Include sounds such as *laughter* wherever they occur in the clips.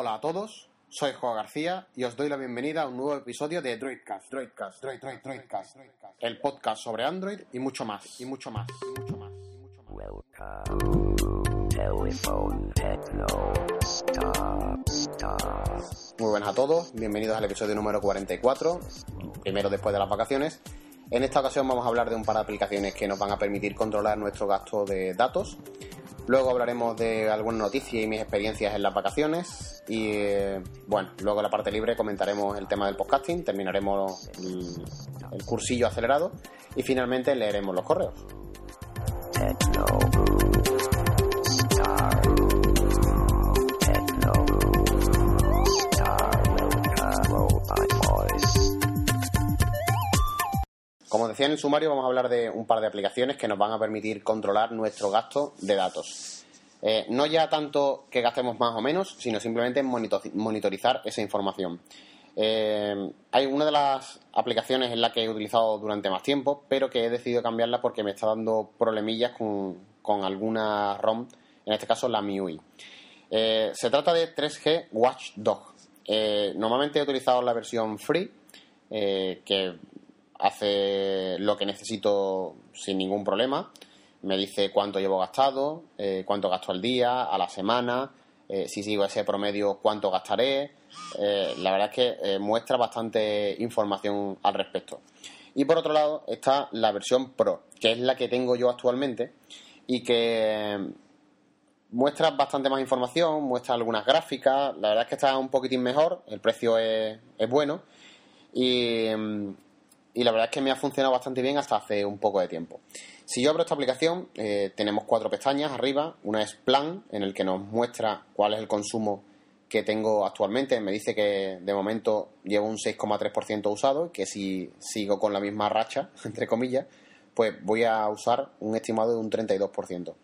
Hola a todos, soy Joa García y os doy la bienvenida a un nuevo episodio de Droidcast, Droidcast, Droid, Droid, Droidcast, el podcast sobre Android y mucho más, y mucho más, y mucho más, y mucho más. Welcome. Telephone Techno. Stop. Stop. Muy buenas a todos, bienvenidos al episodio número 44, primero después de las vacaciones. En esta ocasión vamos a hablar de un par de aplicaciones que nos van a permitir controlar nuestro gasto de datos. Luego hablaremos de algunas noticias y mis experiencias en las vacaciones. Y bueno, luego en la parte libre comentaremos el tema del podcasting, terminaremos el, el cursillo acelerado y finalmente leeremos los correos. Como decía en el sumario, vamos a hablar de un par de aplicaciones que nos van a permitir controlar nuestro gasto de datos. Eh, no ya tanto que gastemos más o menos, sino simplemente monito- monitorizar esa información. Eh, hay una de las aplicaciones en la que he utilizado durante más tiempo, pero que he decidido cambiarla porque me está dando problemillas con, con alguna ROM, en este caso la MIUI. Eh, se trata de 3G Watchdog. Eh, normalmente he utilizado la versión free, que hace lo que necesito sin ningún problema. Me dice cuánto llevo gastado, eh, cuánto gasto al día, a la semana, eh, si sigo ese promedio, cuánto gastaré. Eh, la verdad es que muestra bastante información al respecto. Y por otro lado está la versión Pro, que es la que tengo yo actualmente y que muestra bastante más información, muestra algunas gráficas. La verdad es que está un poquitín mejor, el precio es, es bueno y, mm, y la verdad es que me ha funcionado bastante bien hasta hace un poco de tiempo. Si yo abro esta aplicación, eh, tenemos cuatro pestañas arriba. Una es Plan, en el que nos muestra cuál es el consumo que tengo actualmente. Me dice que de momento llevo un 6,3% usado y que si sigo con la misma racha, *laughs* entre comillas, pues voy a usar un estimado de un 32%.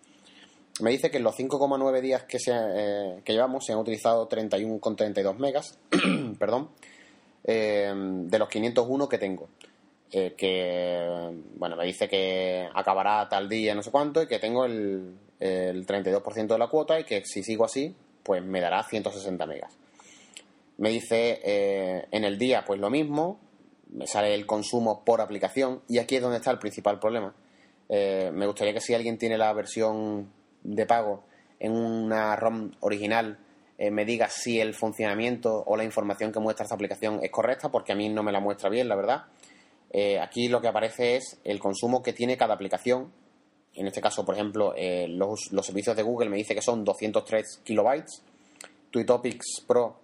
Me dice que en los 5,9 días que, se, eh, que llevamos se han utilizado 31,32 megas, *clears throat* perdón, eh, de los 501 que tengo. Eh, que, bueno, me dice que acabará tal día, no sé cuánto, y que tengo el, el 32% de la cuota y que si sigo así, pues me dará 160 megas. Me dice eh, en el día, pues lo mismo, me sale el consumo por aplicación, y aquí es donde está el principal problema. Eh, me gustaría que si alguien tiene la versión de pago en una ROM original, eh, me diga si el funcionamiento o la información que muestra esta aplicación es correcta, porque a mí no me la muestra bien, la verdad. Eh, aquí lo que aparece es el consumo que tiene cada aplicación. En este caso, por ejemplo, eh, los, servicios de Google me dice que son 203 kilobytes, Twitopics Pro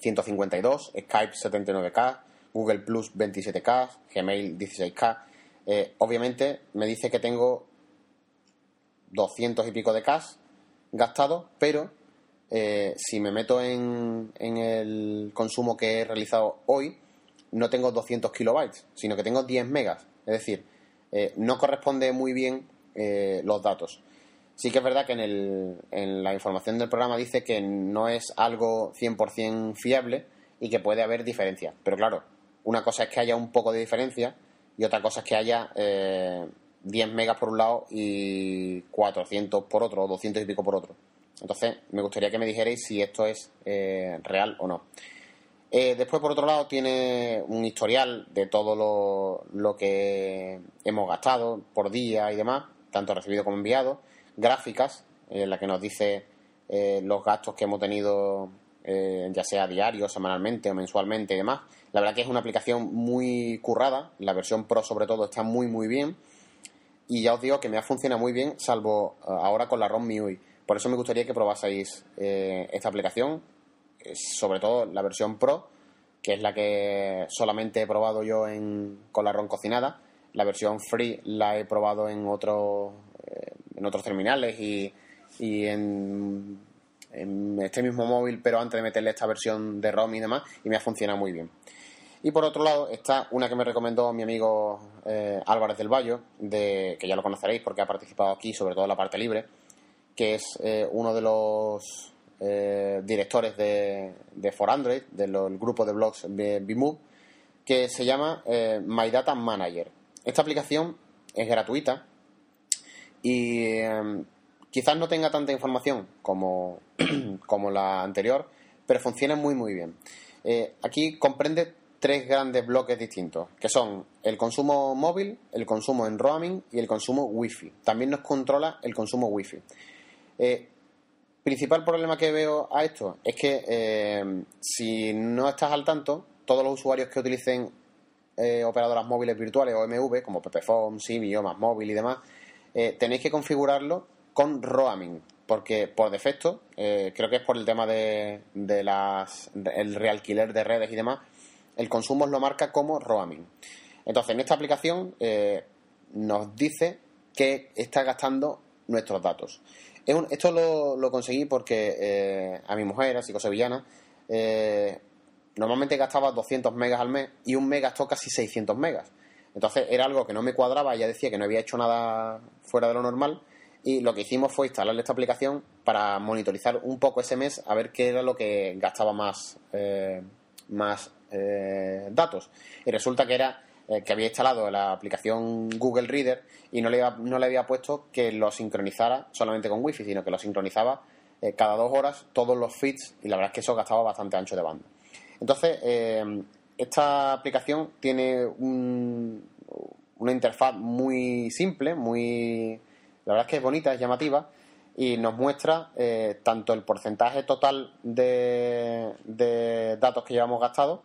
152, Skype 79K, Google Plus 27K, Gmail 16K. Eh, obviamente me dice que tengo 200 y pico de K gastados, pero si me meto en, en el consumo que he realizado hoy, no tengo 200 kilobytes, sino que tengo 10 megas. Es decir, eh, no corresponde muy bien eh, los datos. Sí que es verdad que en, el, en la información del programa dice que no es algo 100% fiable y que puede haber diferencias. Pero claro, una cosa es que haya un poco de diferencia y otra cosa es que haya eh, 10 megas por un lado y 400 por otro, o 200 y pico por otro. Entonces, me gustaría que me dijerais si esto es eh, real o no. Eh, después, por otro lado, tiene un historial de todo lo, lo que hemos gastado por día y demás, tanto recibido como enviado, gráficas en la que nos dice eh, los gastos que hemos tenido, eh, ya sea diario, semanalmente o mensualmente y demás. La verdad que es una aplicación muy currada, la versión Pro sobre todo está muy muy bien y ya os digo que me ha funcionado muy bien, salvo ahora con la ROM MIUI. Por eso me gustaría que probaseis esta aplicación, sobre todo la versión Pro, que es la que solamente he probado yo en, con la ROM cocinada. La versión Free la he probado en, otros eh, en otros terminales y, y en, en este mismo móvil, pero antes de meterle esta versión de ROM y demás, y me ha funcionado muy bien. Y por otro lado está una que me recomendó mi amigo eh, Álvarez del Valle, de, que ya lo conoceréis porque ha participado aquí, sobre todo en la parte libre, que es eh, uno de los eh, directores de, de For Android, del grupo de blogs de que se llama eh, My Data Manager. Esta aplicación es gratuita y eh, quizás no tenga tanta información como, *clears throat* como la anterior, pero funciona muy muy bien. Eh, aquí comprende tres grandes bloques distintos, que son el consumo móvil, el consumo en roaming y el consumo wifi. También nos controla el consumo wifi. Eh, principal problema que veo a esto es que eh, si no estás al tanto, todos los usuarios que utilicen eh, operadoras móviles virtuales o MV, como Pepephone, Simi, o más móvil y demás, eh, tenéis que configurarlo con roaming, porque por defecto, eh, creo que es por el tema de, de las el realquiler de redes y demás, el consumo os lo marca como roaming. Entonces, en esta aplicación nos dice que está gastando nuestros datos. Esto lo, lo conseguí porque eh, a mi mujer, a psicosevillana, eh, normalmente gastaba 200 megas al mes y un mes gastó casi 600 megas. Entonces era algo que no me cuadraba, ella decía que no había hecho nada fuera de lo normal y lo que hicimos fue instalarle esta aplicación para monitorizar un poco ese mes a ver qué era lo que gastaba más, eh, más eh, datos. Y resulta que era eh, que había instalado la aplicación Google Reader y no le, había- no le había puesto que lo sincronizara solamente con Wi-Fi, sino que lo sincronizaba eh, cada dos horas todos los feeds y la verdad es que eso gastaba bastante ancho de banda. Entonces, eh, esta aplicación tiene un- una interfaz muy simple, muy. La verdad es que es bonita, es llamativa y nos muestra tanto el porcentaje total de, de datos que llevamos gastados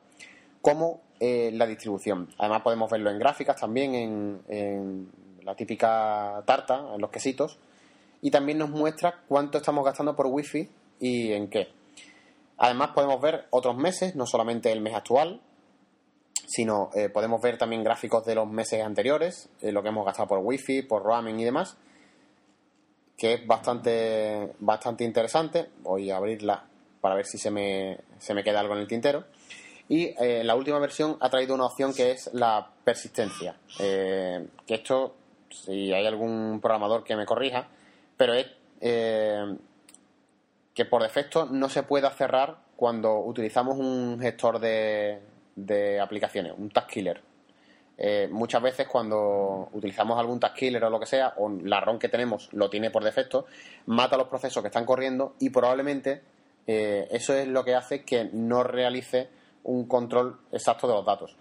como eh, la distribución. Además, podemos verlo en gráficas también, en, la típica tarta, en los quesitos, y también nos muestra cuánto estamos gastando por wifi y en qué. Además podemos ver otros meses, no solamente el mes actual, sino eh, podemos ver también gráficos de los meses anteriores, eh, lo que hemos gastado por wifi, por roaming y demás, que es bastante, bastante interesante. Voy a abrirla para ver si se me, se me queda algo en el tintero. Y eh, la última versión ha traído una opción que es la persistencia. Eh, que esto, si hay algún programador que me corrija, pero es eh, que por defecto no se pueda cerrar cuando utilizamos un gestor de, aplicaciones, un task killer. Eh, muchas veces cuando utilizamos algún task killer o lo que sea, o la ROM que tenemos lo tiene por defecto, mata los procesos que están corriendo y probablemente eso es lo que hace que no realice un control exacto de los datos.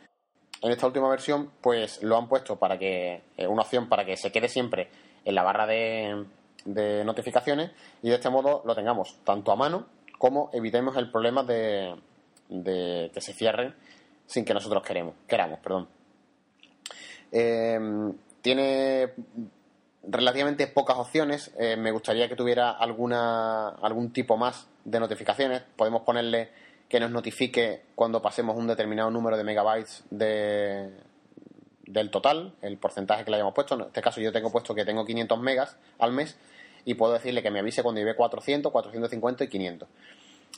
En esta última versión, pues lo han puesto para que, eh, una opción para que se quede siempre en la barra de, de notificaciones y de este modo lo tengamos tanto a mano como evitemos el problema de, de que se cierren sin que nosotros queremos, queramos. Perdón. Eh, tiene relativamente pocas opciones. Eh, me gustaría que tuviera alguna algún tipo más de notificaciones. Podemos ponerle que nos notifique cuando pasemos un determinado número de megabytes de, del total, el porcentaje que le hayamos puesto. En este caso yo tengo puesto que tengo 500 megas al mes y puedo decirle que me avise cuando lleve 400, 450 y 500.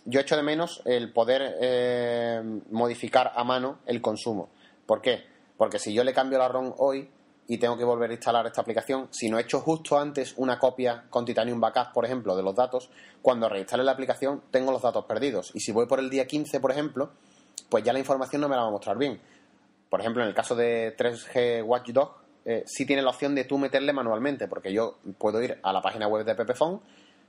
Yo echo de menos el poder eh, modificar a mano el consumo. ¿Por qué? Porque si yo le cambio la ROM hoy y tengo que volver a instalar esta aplicación, si no he hecho justo antes una copia con Titanium Backup, por ejemplo, de los datos, cuando reinstale la aplicación tengo los datos perdidos. Y si voy por el día 15, por ejemplo, pues ya la información no me la va a mostrar bien. Por ejemplo, en el caso de 3G Watchdog, eh, sí tiene la opción de tú meterle manualmente, porque yo puedo ir a la página web de Pepephone,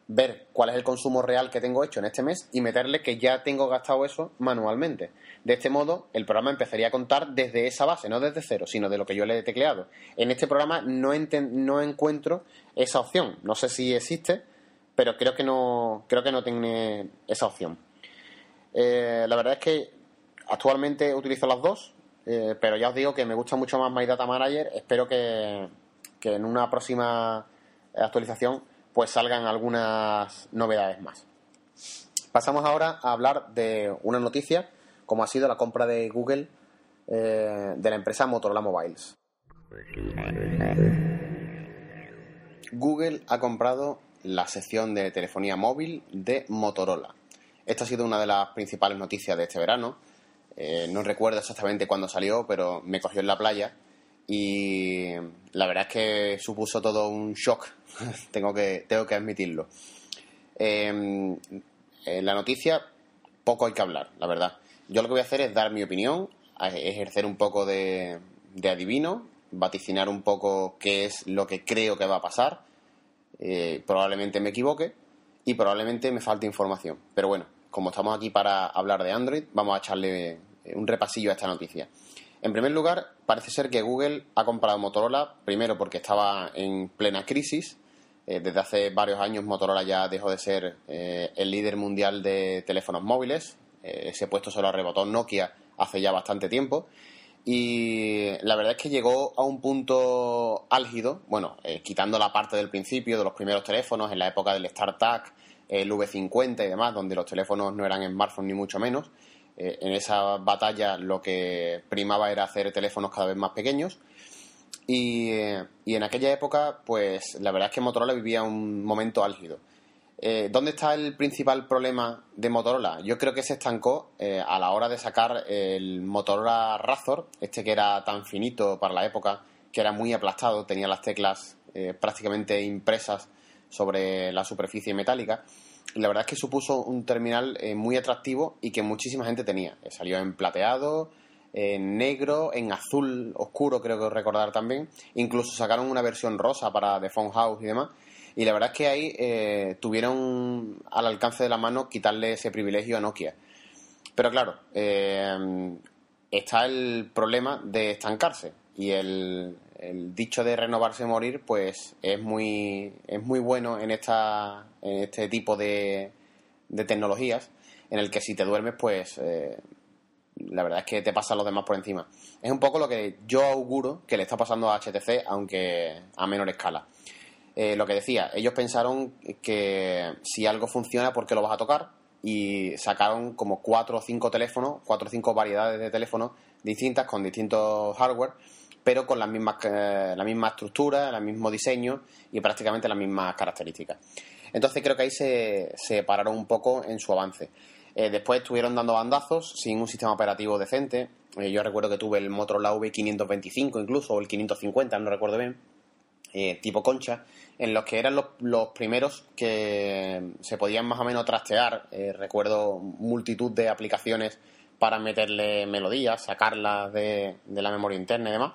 ver cuál es el consumo real que tengo hecho en este mes y meterle que ya tengo gastado eso manualmente. De este modo, el programa empezaría a contar desde esa base, no desde cero, sino de lo que yo le he tecleado. En este programa no, no encuentro esa opción. No sé si existe, pero creo que no, creo que no tiene esa opción. Eh, la verdad es que actualmente utilizo las dos, eh, pero ya os digo que me gusta mucho más My Data Manager. Espero que, que en una próxima actualización pues salgan algunas novedades más. Pasamos ahora a hablar de una noticia, como ha sido la compra de Google eh, de la empresa Motorola Mobiles. Google ha comprado la sección de telefonía móvil de Motorola. Esta ha sido una de las principales noticias de este verano. Eh, no recuerdo exactamente cuándo salió, pero me cogió en la playa y la verdad es que supuso todo un shock, *laughs* tengo, que, tengo que admitirlo. Eh, en la noticia poco hay que hablar, la verdad. Yo lo que voy a hacer es dar mi opinión, ejercer un poco de, de adivino, vaticinar un poco qué es lo que creo que va a pasar. Eh, probablemente me equivoque y probablemente me falte información. Pero bueno, como estamos aquí para hablar de Android, vamos a echarle un repasillo a esta noticia. En primer lugar, parece ser que Google ha comprado Motorola, primero porque estaba en plena crisis. Eh, desde hace varios años Motorola ya dejó de ser eh, el líder mundial de teléfonos móviles. Eh, ese puesto se lo arrebató Nokia hace ya bastante tiempo. Y la verdad es que llegó a un punto álgido, bueno, eh, quitando la parte del principio de los primeros teléfonos, en la época del StarTAC, el V50 y demás, donde los teléfonos no eran smartphones ni mucho menos. Eh, en esa batalla lo que primaba era hacer teléfonos cada vez más pequeños. Y, eh, en aquella época, pues la verdad es que Motorola vivía un momento álgido. Eh, ¿Dónde está el principal problema de Motorola? Yo creo que se estancó a la hora de sacar el Motorola Razor, este que era tan finito para la época, que era muy aplastado, tenía las teclas eh, prácticamente impresas sobre la superficie metálica. La verdad es que supuso un terminal eh, muy atractivo y que muchísima gente tenía. Eh, salió en plateado, en negro, en azul oscuro, creo que recordar también. Incluso sacaron una versión rosa para The Phone House y demás. Y la verdad es que ahí eh, tuvieron al alcance de la mano quitarle ese privilegio a Nokia. Pero claro, eh, está el problema de estancarse. Y el, el dicho de renovarse y morir, pues es muy, es muy bueno en, esta, en este tipo de, de tecnologías, en el que si te duermes, pues eh, la verdad es que te pasan los demás por encima. Es un poco lo que yo auguro que le está pasando a HTC, aunque a menor escala. Eh, lo que decía, ellos pensaron que si algo funciona, ¿por qué lo vas a tocar? Y sacaron como cuatro o cinco teléfonos, cuatro o cinco variedades de teléfonos distintas con distintos hardware, pero con las mismas, eh, la misma estructura, el mismo diseño y prácticamente las mismas características. Entonces creo que ahí se, se pararon un poco en su avance. Eh, después estuvieron dando bandazos sin un sistema operativo decente. Eh, yo recuerdo que tuve el Motorola V525 incluso, o el 550, no recuerdo bien, eh, tipo concha, en los que eran los, los primeros que se podían más o menos trastear. Recuerdo multitud de aplicaciones para meterle melodías, sacarlas de la memoria interna y demás.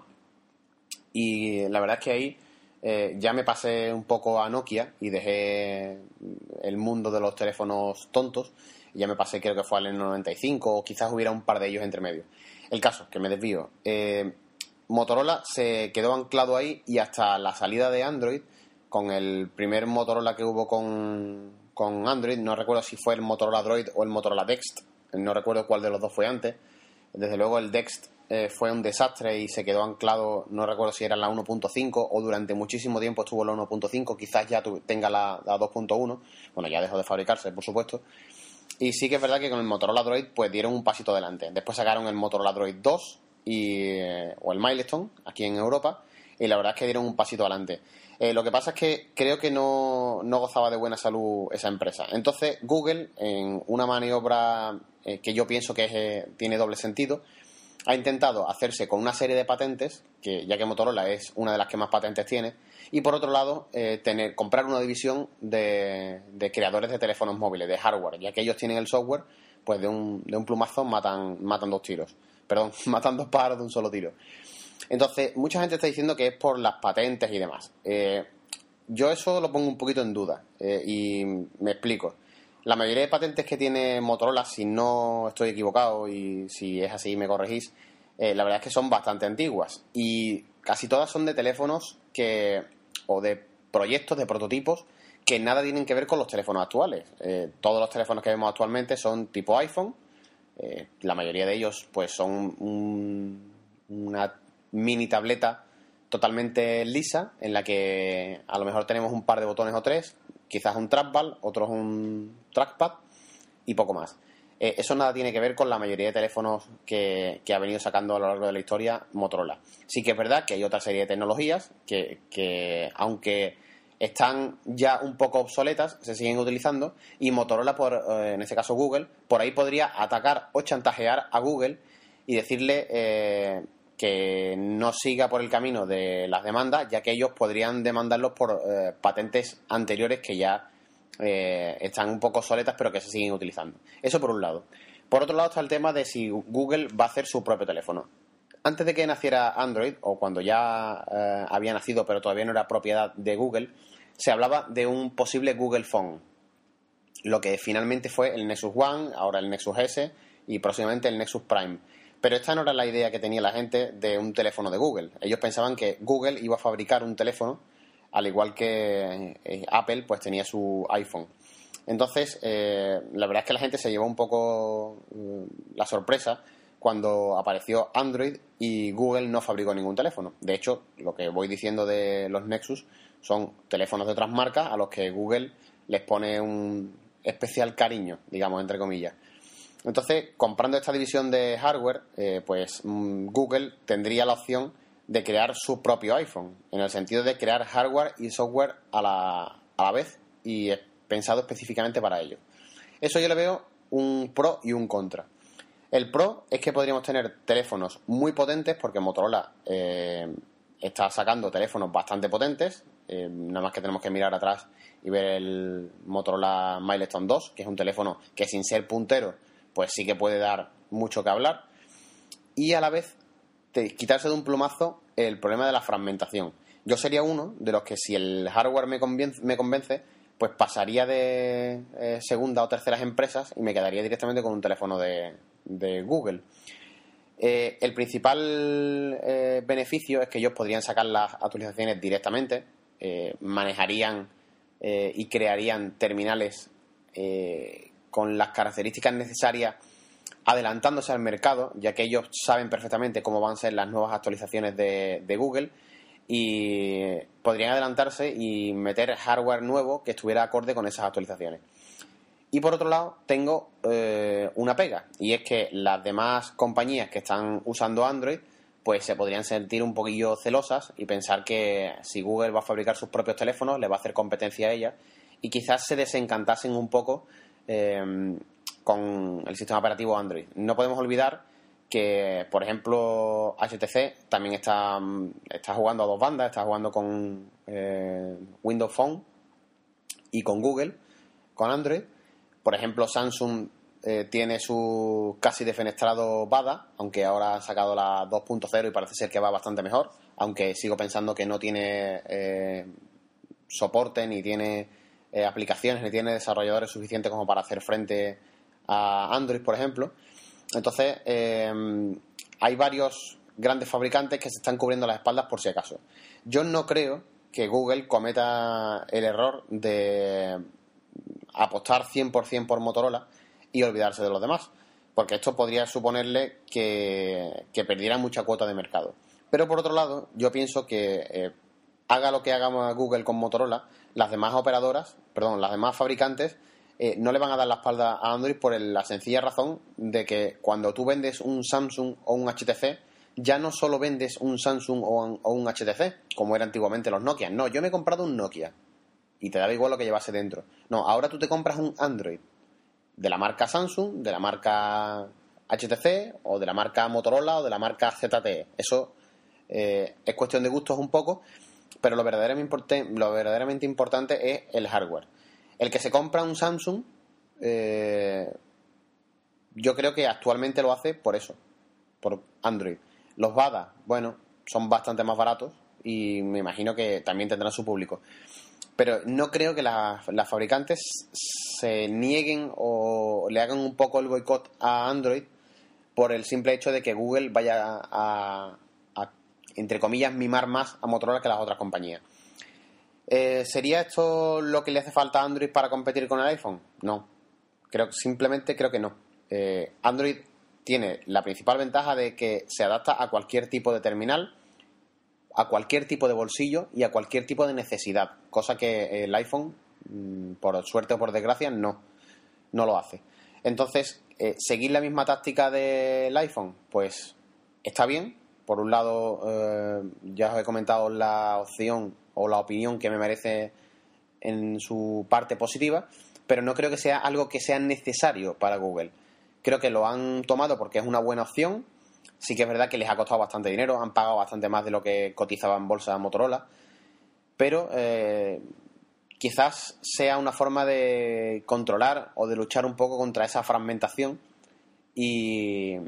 Y la verdad es que ahí eh, ya me pasé un poco a Nokia y dejé el mundo de los teléfonos tontos. Ya me pasé, creo que fue al N95 o quizás hubiera un par de ellos entre medio. El caso, que me desvío. Eh, Motorola se quedó anclado ahí y hasta la salida de Android, con el primer Motorola que hubo con, con Android, no recuerdo si fue el Motorola Droid o el Motorola Dext, no recuerdo cuál de los dos fue antes. Desde luego el Dext eh, fue un desastre y se quedó anclado, no recuerdo si era la 1.5 o durante muchísimo tiempo estuvo la 1.5, quizás ya tenga la, la 2.1, bueno, ya dejó de fabricarse, por supuesto. Y sí que es verdad que con el Motorola Droid pues dieron un pasito adelante. Después sacaron el Motorola Droid 2 y, eh, o el Milestone aquí en Europa y la verdad es que dieron un pasito adelante. Eh, lo que pasa es que creo que no, no gozaba de buena salud esa empresa. Entonces Google, en una maniobra eh, que yo pienso que es, eh, tiene doble sentido, ha intentado hacerse con una serie de patentes, que ya que Motorola es una de las que más patentes tiene, y por otro lado, tener, comprar una división de, de creadores de teléfonos móviles, de hardware, ya que ellos tienen el software, pues de un, de un plumazo matan, matan dos tiros. Perdón, *laughs* matan dos pájaros de un solo tiro. Entonces, mucha gente está diciendo que es por las patentes y demás. Eh, yo eso lo pongo un poquito en duda eh, y me explico. La mayoría de patentes que tiene Motorola, si no estoy equivocado y si es así me corregís, eh, la verdad es que son bastante antiguas y casi todas son de teléfonos que o de proyectos, de prototipos que nada tienen que ver con los teléfonos actuales. Eh, todos los teléfonos que vemos actualmente son tipo iPhone. eh, la mayoría de ellos pues son un- una mini tableta totalmente lisa en la que a lo mejor tenemos un par de botones o tres, quizás un trackball, otros un trackpad y poco más. Eh, eso nada tiene que ver con la mayoría de teléfonos que, ha venido sacando a lo largo de la historia Motorola. Sí que es verdad que hay otra serie de tecnologías que, que aunque están ya un poco obsoletas, se siguen utilizando y Motorola, por, eh, en este caso Google, por ahí podría atacar o chantajear a Google y decirle eh, que no siga por el camino de las demandas, ya que ellos podrían demandarlos por eh, patentes anteriores que ya eh, están un poco obsoletas pero que se siguen utilizando. Eso por un lado. Por otro lado está el tema de si Google va a hacer su propio teléfono. Antes de que naciera Android, o cuando ya eh, había nacido pero todavía no era propiedad de Google, se hablaba de un posible Google Phone. lo que finalmente fue el Nexus One, ahora el Nexus S y próximamente el Nexus Prime. Pero esta no era la idea que tenía la gente de un teléfono de Google. Ellos pensaban que Google iba a fabricar un teléfono, al igual que eh, Apple pues tenía su iPhone. Entonces, eh, la verdad es que la gente se llevó un poco mm, la sorpresa cuando apareció Android y Google no fabricó ningún teléfono. De hecho, lo que voy diciendo de los Nexus son teléfonos de otras marcas a los que Google les pone un especial cariño, digamos, entre comillas. Entonces, comprando esta división de hardware, eh, pues mm, Google tendría la opción de crear su propio iPhone, en el sentido de crear hardware y software a la, a la vez y pensado específicamente para ello. Eso yo le veo un pro y un contra. El pro es que podríamos tener teléfonos muy potentes porque Motorola eh, está sacando teléfonos bastante potentes. eh, nada más que tenemos que mirar atrás y ver el Motorola Milestone 2, que es un teléfono que sin ser puntero, pues sí que puede dar mucho que hablar. Y a la vez quitarse de un plumazo el problema de la fragmentación. Yo sería uno de los que si el hardware me convence, me convence pues pasaría de eh, segunda o terceras empresas y me quedaría directamente con un teléfono de, Google. Eh, el principal eh, beneficio es que ellos podrían sacar las actualizaciones directamente, manejarían y crearían terminales con las características necesarias adelantándose al mercado, ya que ellos saben perfectamente cómo van a ser las nuevas actualizaciones de, Google y podrían adelantarse y meter hardware nuevo que estuviera acorde con esas actualizaciones. Y por otro lado, tengo eh, una pega, y es que las demás compañías que están usando Android, pues se podrían sentir un poquillo celosas y pensar que si Google va a fabricar sus propios teléfonos, le va a hacer competencia a ella, y quizás se desencantasen un poco eh, con el sistema operativo Android. No podemos olvidar que, por ejemplo, HTC también está, está jugando a dos bandas, está jugando con eh, Windows Phone y con Google, con Android. Por ejemplo, Samsung eh, tiene su casi defenestrado Bada, aunque ahora ha sacado la 2.0 y parece ser que va bastante mejor, aunque sigo pensando que no tiene eh, soporte, ni tiene eh, aplicaciones, ni tiene desarrolladores suficientes como para hacer frente a Android, por ejemplo. Entonces, eh, hay varios grandes fabricantes que se están cubriendo las espaldas por si acaso. Yo no creo que Google cometa el error de apostar 100% por Motorola y olvidarse de los demás, porque esto podría suponerle que, perdiera mucha cuota de mercado. Pero por otro lado, yo pienso que eh, haga lo que hagamos Google con Motorola, las demás operadoras, perdón, las demás fabricantes eh, no le van a dar la espalda a Android por la sencilla razón de que cuando tú vendes un Samsung o un HTC, ya no solo vendes un Samsung o un, o un HTC, como era antiguamente los Nokia. No, yo me he comprado un Nokia y te daba igual lo que llevase dentro. No, ahora tú te compras un Android de la marca Samsung, de la marca HTC o de la marca Motorola o de la marca ZTE. Eso eh, es cuestión de gustos un poco, pero lo verdaderamente, importante es el hardware. El que se compra un Samsung, eh, yo creo que actualmente lo hace por eso, por Android. Los Bada, bueno, son bastante más baratos y me imagino que también tendrán su público. Pero no creo que las, fabricantes se nieguen o le hagan un poco el boicot a Android por el simple hecho de que Google vaya a, entre comillas, mimar más a Motorola que las otras compañías. Eh, ¿Sería esto lo que le hace falta a Android para competir con el iPhone? No. Creo, simplemente creo que no. Eh, Android tiene la principal ventaja de que se adapta a cualquier tipo de terminal, a cualquier tipo de bolsillo y a cualquier tipo de necesidad, cosa que el iPhone, mm, por suerte o por desgracia, no, no lo hace. Entonces, eh, seguir la misma táctica del iPhone, pues está bien. Por un lado, eh, ya os he comentado la opción o la opinión que me merece en su parte positiva, pero no creo que sea algo que sea necesario para Google. Creo que lo han tomado porque es una buena opción. Sí que es verdad que les ha costado bastante dinero, han pagado bastante más de lo que cotizaba en bolsa Motorola, pero eh, quizás sea una forma de controlar o de luchar un poco contra esa fragmentación y,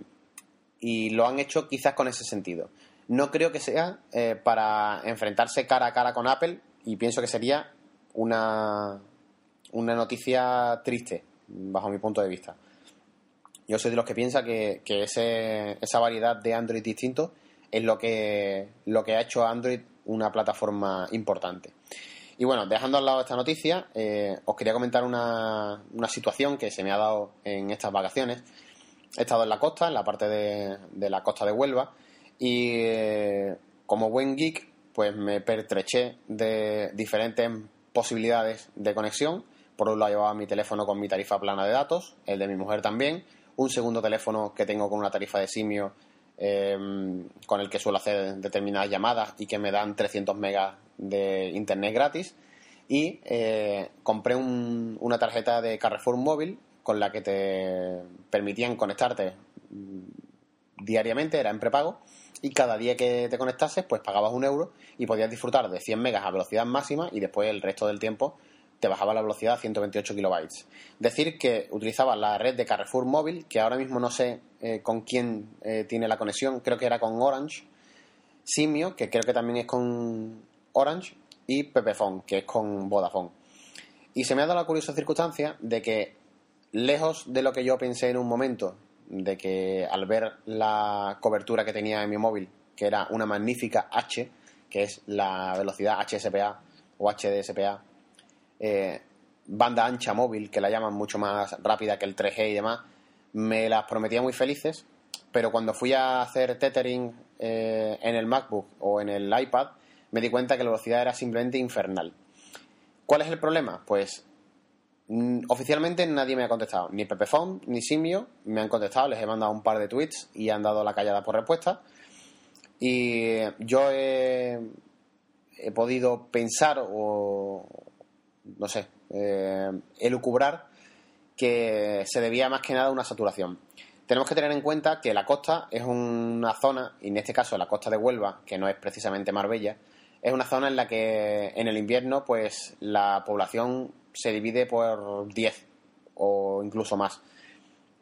y lo han hecho quizás con ese sentido. No creo que sea eh, para enfrentarse cara a cara con Apple y pienso que sería una, una noticia triste, bajo mi punto de vista. Yo soy de los que piensa que, que ese, esa variedad de Android distinto es lo que, lo que ha hecho Android una plataforma importante. Y bueno, dejando al lado esta noticia, eh, os quería comentar una, una situación que se me ha dado en estas vacaciones. He estado en la costa, en la parte de, la costa de Huelva, y eh, como buen geek, pues me pertreché de diferentes posibilidades de conexión. Por un lado llevaba mi teléfono con mi tarifa plana de datos, el de mi mujer también, un segundo teléfono que tengo con una tarifa de simio eh, con el que suelo hacer determinadas llamadas y que me dan 300 megas de internet gratis y eh, compré un- una tarjeta de Carrefour móvil con la que te permitían conectarte mm, diariamente, era en prepago y cada día que te conectases pues pagabas un euro y podías disfrutar de 100 megas a velocidad máxima y después el resto del tiempo te bajaba la velocidad a 128 kilobytes. Decir que utilizaba la red de Carrefour móvil, que ahora mismo no sé eh, con quién eh, tiene la conexión, creo que era con Orange, Simio, que creo que también es con Orange, y Pepefone, que es con Vodafone. Y se me ha dado la curiosa circunstancia de que, lejos de lo que yo pensé en un momento, de que al ver la cobertura que tenía en mi móvil, que era una magnífica H, que es la velocidad HSPA o HDSPA, eh, banda ancha móvil, que la llaman mucho más rápida que el 3G y demás, me las prometía muy felices, pero cuando fui a hacer tethering eh, en el MacBook o en el iPad, me di cuenta que la velocidad era simplemente infernal. ¿Cuál es el problema? Pues oficialmente nadie me ha contestado, ni Pepefone ni Simio me han contestado, les he mandado un par de tweets y han dado la callada por respuesta. Y yo he, he podido pensar o, no sé, eh, elucubrar que se debía más que nada a una saturación. Tenemos que tener en cuenta que la costa es una zona, y en este caso la costa de Huelva, que no es precisamente Marbella, es una zona en la que en el invierno pues la población se divide por 10 o incluso más.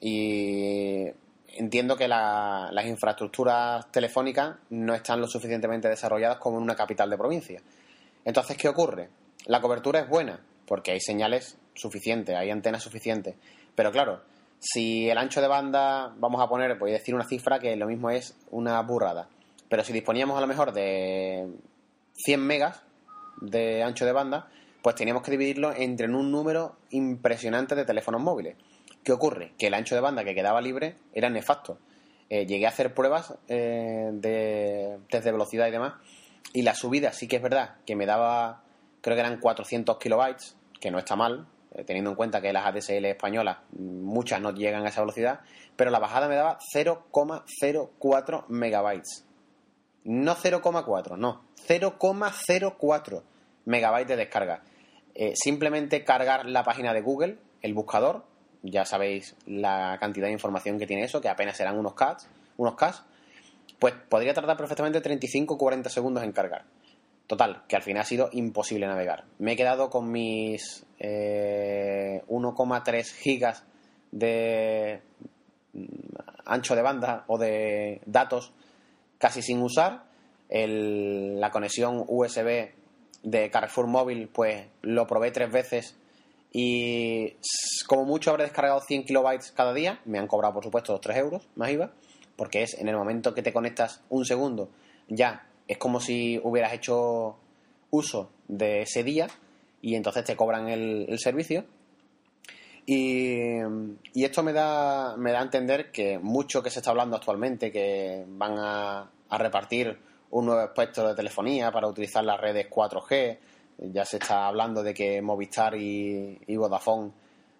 Y entiendo que la- las infraestructuras telefónicas no están lo suficientemente desarrolladas como en una capital de provincia. Entonces, ¿qué ocurre? La cobertura es buena, porque hay señales suficientes, hay antenas suficientes. Pero claro, si el ancho de banda, vamos a poner, voy a decir una cifra que lo mismo es una burrada. Pero si disponíamos a lo mejor de 100 megas de ancho de banda, pues teníamos que dividirlo entre un número impresionante de teléfonos móviles. ¿Qué ocurre? Que el ancho de banda que quedaba libre era nefasto. Eh, llegué a hacer pruebas eh, de test de velocidad y demás, y la subida sí que es verdad que me daba, creo que eran 400 kilobytes, que no está mal, eh, teniendo en cuenta que las ADSL españolas, mm, muchas no llegan a esa velocidad, pero la bajada me daba 0,04 megabytes. No 0,4, no. 0,04 megabytes de descarga. Eh, simplemente cargar la página de Google, el buscador, ya sabéis la cantidad de información que tiene eso, que apenas serán unos K, unos pues podría tardar perfectamente 35 o 40 segundos en cargar. Total, que al final ha sido imposible navegar. Me he quedado con mis eh, 1,3 gigas de mm, ancho de banda o de datos casi sin usar. La conexión USB de Carrefour Móvil, pues lo probé tres veces y como mucho habré descargado 100 kilobytes cada día. Me han cobrado, por supuesto, los 3 euros más IVA, porque es en el momento que te conectas un segundo, ya es como si hubieras hecho uso de ese día y entonces te cobran el, el servicio. Y, y esto me da, me da a entender que mucho que se está hablando actualmente, que van a, a repartir un nuevo espectro de telefonía para utilizar las redes 4G, ya se está hablando de que Movistar y, Vodafone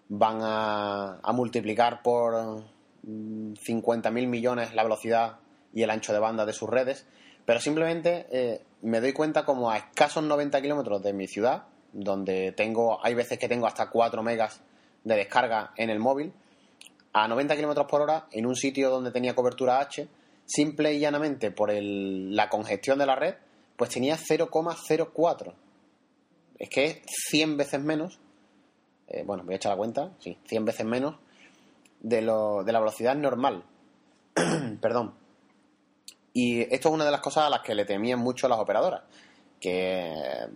van a, multiplicar por mm, 50.000 millones la velocidad y el ancho de banda de sus redes, pero simplemente eh, me doy cuenta como a escasos 90 kilómetros de mi ciudad, donde tengo, hay veces que tengo hasta 4 megas de descarga en el móvil, a 90 kilómetros por hora en un sitio donde tenía cobertura H, simple y llanamente por el- la congestión de la red, pues tenía 0,04. Es que es 100 veces menos, eh, bueno, voy a echar la cuenta, sí, 100 veces menos de, lo, de la velocidad normal. *clears throat* Perdón. Y esto es una de las cosas a las que le temían mucho las operadoras, que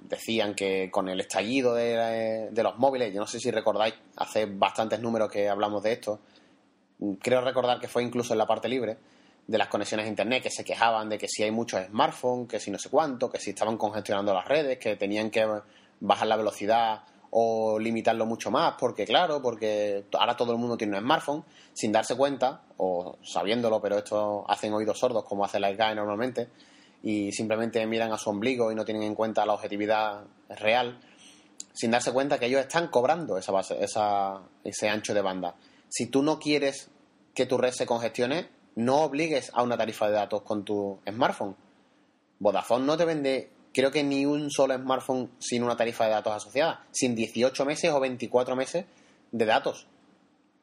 decían que con el estallido de, de los móviles, yo no sé si recordáis, hace bastantes números que hablamos de esto, creo recordar que fue incluso en la parte libre, de las conexiones a internet que se quejaban de que si hay muchos smartphones, que si no sé cuánto, que si estaban congestionando las redes, que tenían que bajar la velocidad o limitarlo mucho más, porque claro, porque ahora todo el mundo tiene un smartphone, sin darse cuenta, o sabiéndolo, pero esto hacen oídos sordos como hace la ICAE normalmente, y simplemente miran a su ombligo y no tienen en cuenta la objetividad real, sin darse cuenta que ellos están cobrando esa base, esa, ese ancho de banda. Si tú no quieres que tu red se congestione, no obligues a una tarifa de datos con tu smartphone. Vodafone no te vende, creo que ni un solo smartphone sin una tarifa de datos asociada, sin 18 meses o 24 meses de datos.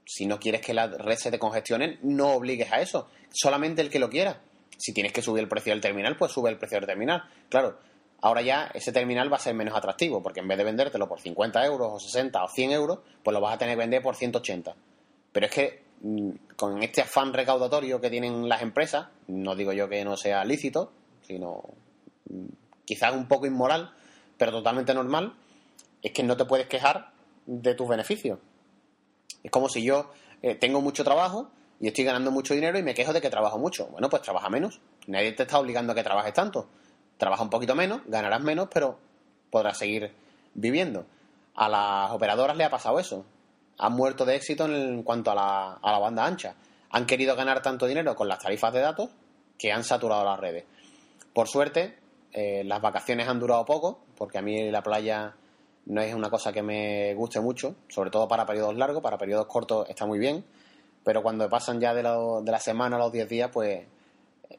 Si no quieres que la red se te congestione, no obligues a eso. Solamente el que lo quiera. Si tienes que subir el precio del terminal, pues sube el precio del terminal. Claro, ahora ya ese terminal va a ser menos atractivo, porque en vez de vendértelo por 50 euros o 60 o 100 euros, pues lo vas a tener que vender por 180. Pero es que con este afán recaudatorio que tienen las empresas, no digo yo que no sea lícito, sino mm, quizás un poco inmoral, pero totalmente normal, es que no te puedes quejar de tus beneficios. Es como si yo eh, tengo mucho trabajo y estoy ganando mucho dinero y me quejo de que trabajo mucho. Bueno, pues trabaja menos. Nadie te está obligando a que trabajes tanto. Trabaja un poquito menos, ganarás menos, pero podrás seguir viviendo. A las operadoras le ha pasado eso. Han muerto de éxito en cuanto a la, a la banda ancha. Han querido ganar tanto dinero con las tarifas de datos que han saturado las redes. Por suerte, eh, las vacaciones han durado poco, porque a mí la playa no es una cosa que me guste mucho, sobre todo para periodos largos, para periodos cortos está muy bien, pero cuando pasan ya de, lo- de la semana a los 10 días, pues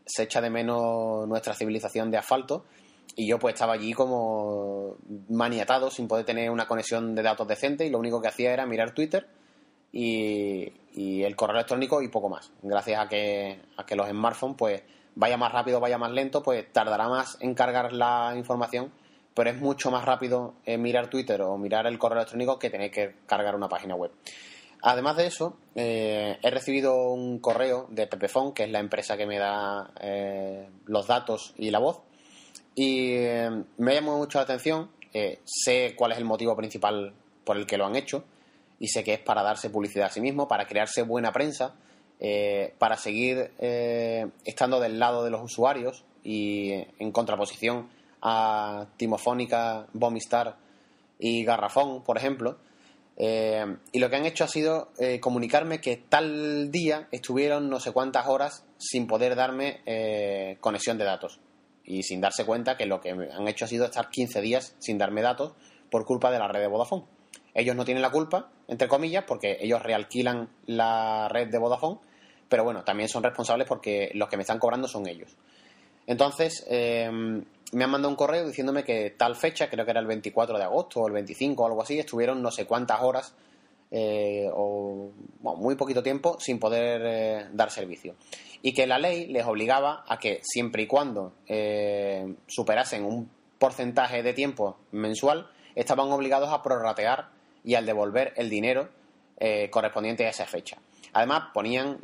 se echa de menos nuestra civilización de asfalto y yo pues estaba allí como maniatado sin poder tener una conexión de datos decente y lo único que hacía era mirar Twitter y, el correo electrónico y poco más. Gracias a que, a que los smartphones pues vaya más rápido, vaya más lento, pues tardará más en cargar la información, pero es mucho más rápido eh, mirar Twitter o mirar el correo electrónico que tener que cargar una página web. Además de eso, eh, he recibido un correo de Pepefon, que es la empresa que me da eh, los datos y la voz, y eh, me llamó mucho la atención. eh, sé cuál es el motivo principal por el que lo han hecho, y sé que es para darse publicidad a sí mismo, para crearse buena prensa, eh, para seguir estando del lado de los usuarios y en contraposición a Timofónica, Bomistar y Garrafón, por ejemplo. Y lo que han hecho ha sido comunicarme que tal día estuvieron no sé cuántas horas sin poder darme eh, conexión de datos. Y sin darse cuenta que lo que han hecho ha sido estar 15 días sin darme datos por culpa de la red de Vodafone. Ellos no tienen la culpa, entre comillas, porque ellos realquilan la red de Vodafone, pero bueno, también son responsables porque los que me están cobrando son ellos. Entonces, eh, me han mandado un correo diciéndome que tal fecha, creo que era el 24 de agosto o el 25 o algo así, estuvieron no sé cuántas horas eh, o bueno, muy poquito tiempo sin poder eh, dar servicio. Y que la ley les obligaba a que siempre y cuando eh, superasen un porcentaje de tiempo mensual, estaban obligados a prorratear y al devolver el dinero eh, correspondiente a esa fecha. Además, ponían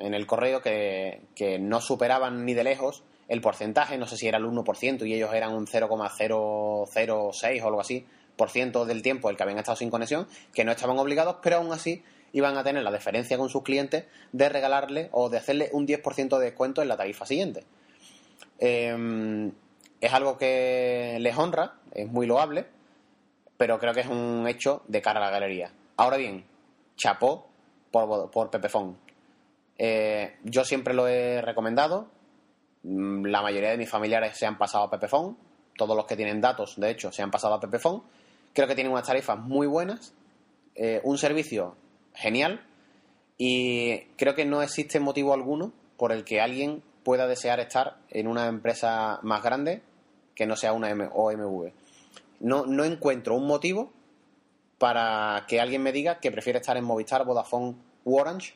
en el correo que, que no superaban ni de lejos el porcentaje, no sé si era el 1% y ellos eran un 0,006 o algo así, por ciento del tiempo el que habían estado sin conexión, que no estaban obligados, pero aún así iban a tener la deferencia con sus clientes de regalarle o de hacerle un 10% de descuento en la tarifa siguiente. Eh, es algo que les honra, es muy loable, pero creo que es un hecho de cara a la galería. Ahora bien, chapó por, por Pepefon. Eh, yo siempre lo he recomendado. Mm, La mayoría de mis familiares se han pasado a Pepefon. Todos los que tienen datos, de hecho, se han pasado a Pepefon. Creo que tienen unas tarifas muy buenas, eh, un servicio genial y creo que no existe motivo alguno por el que alguien pueda desear estar en una empresa más grande que no sea una OMV. No, no encuentro un motivo para que alguien me diga que prefiere estar en Movistar, Vodafone u Orange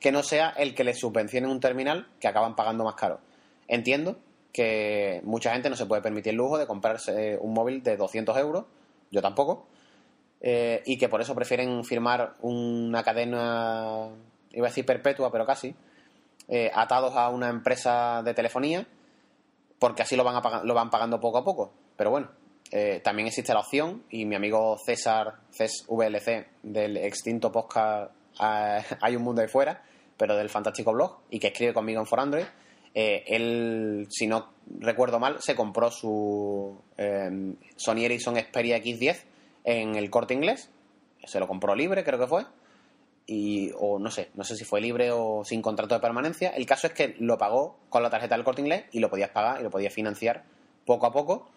que no sea el que le subvencione un terminal que acaban pagando más caro. Entiendo que mucha gente no se puede permitir el lujo de comprarse un móvil de 200 euros, yo tampoco, eh, y que por eso prefieren firmar una cadena, iba a decir perpetua, pero casi, eh, atados a una empresa de telefonía, porque así lo van, a pagar- lo van pagando poco a poco. Pero bueno, eh, también existe la opción, y mi amigo César, Ces VLC, del extinto podcast eh, *laughs* Hay un mundo ahí fuera, pero del fantástico blog, y que escribe conmigo en For Android, eh, él, si no recuerdo mal, se compró su Sony Ericsson Xperia X10 en el corte inglés. Se lo compró libre, creo que fue. Y, o no sé, no sé si fue libre o sin contrato de permanencia. El caso es que lo pagó con la tarjeta del corte inglés y lo podías pagar y lo podías financiar poco a poco,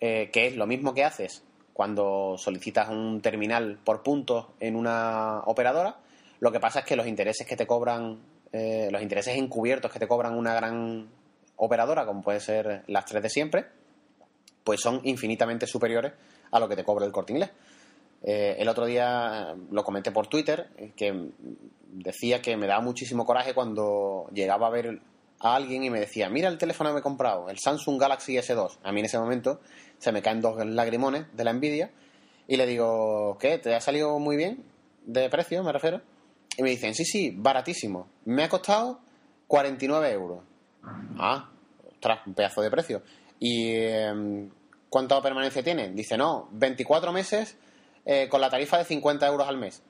eh, que es lo mismo que haces cuando solicitas un terminal por puntos en una operadora. Lo que pasa es que los intereses que te cobran, eh, los intereses encubiertos que te cobran una gran operadora, como puede ser las tres de siempre, pues son infinitamente superiores a lo que te cobra el corte inglés. Eh, el otro día lo comenté por Twitter, que decía que me daba muchísimo coraje cuando llegaba a ver a alguien y me decía, mira el teléfono que me he comprado, el Samsung Galaxy S2. A mí en ese momento se me caen dos lagrimones de la envidia y le digo, ¿qué? ¿Te ha salido muy bien? De precio, me refiero. Y me dicen, sí, sí, baratísimo. Me ha costado 49 euros. Ah, ostras, un pedazo de precio. ¿Y eh, cuánta permanencia tiene? Dice, no, 24 meses eh, con la tarifa de 50 euros al mes.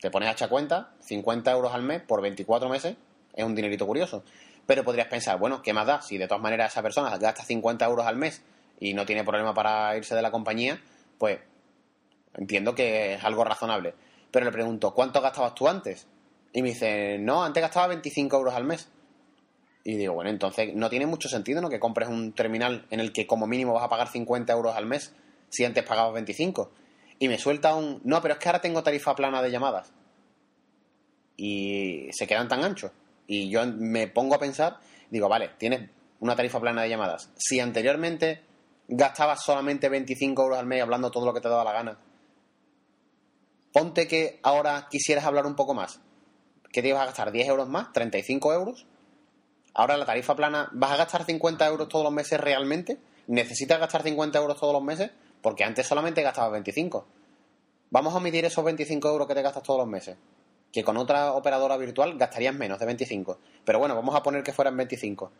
Te pones a echar cuenta, 50 euros al mes por 24 meses es un dinerito curioso. Pero podrías pensar, bueno, ¿qué más da? Si de todas maneras esa persona gasta 50 euros al mes y no tiene problema para irse de la compañía, pues entiendo que es algo razonable. Pero le pregunto, ¿cuánto gastabas tú antes? Y me dice, no, antes gastaba 25 euros al mes. Y digo, bueno, entonces no tiene mucho sentido, ¿no? Que compres un terminal en el que como mínimo vas a pagar 50 euros al mes si antes pagabas 25. Y me suelta un, no, pero es que ahora tengo tarifa plana de llamadas. Y se quedan tan anchos. Y yo me pongo a pensar, digo, vale, tienes una tarifa plana de llamadas. Si anteriormente gastabas solamente 25 euros al mes hablando todo lo que te daba la gana, ponte que ahora quisieras hablar un poco más. ¿Qué te ibas a gastar? ¿10 euros más? ¿35 euros? Ahora la tarifa plana, ¿vas a gastar 50 euros todos los meses realmente? ¿Necesitas gastar 50 euros todos los meses? Porque antes solamente gastabas 25. Vamos a omitir esos 25 euros que te gastas todos los meses. Que con otra operadora virtual gastarías menos de 25. Pero bueno, vamos a poner que fueran 25.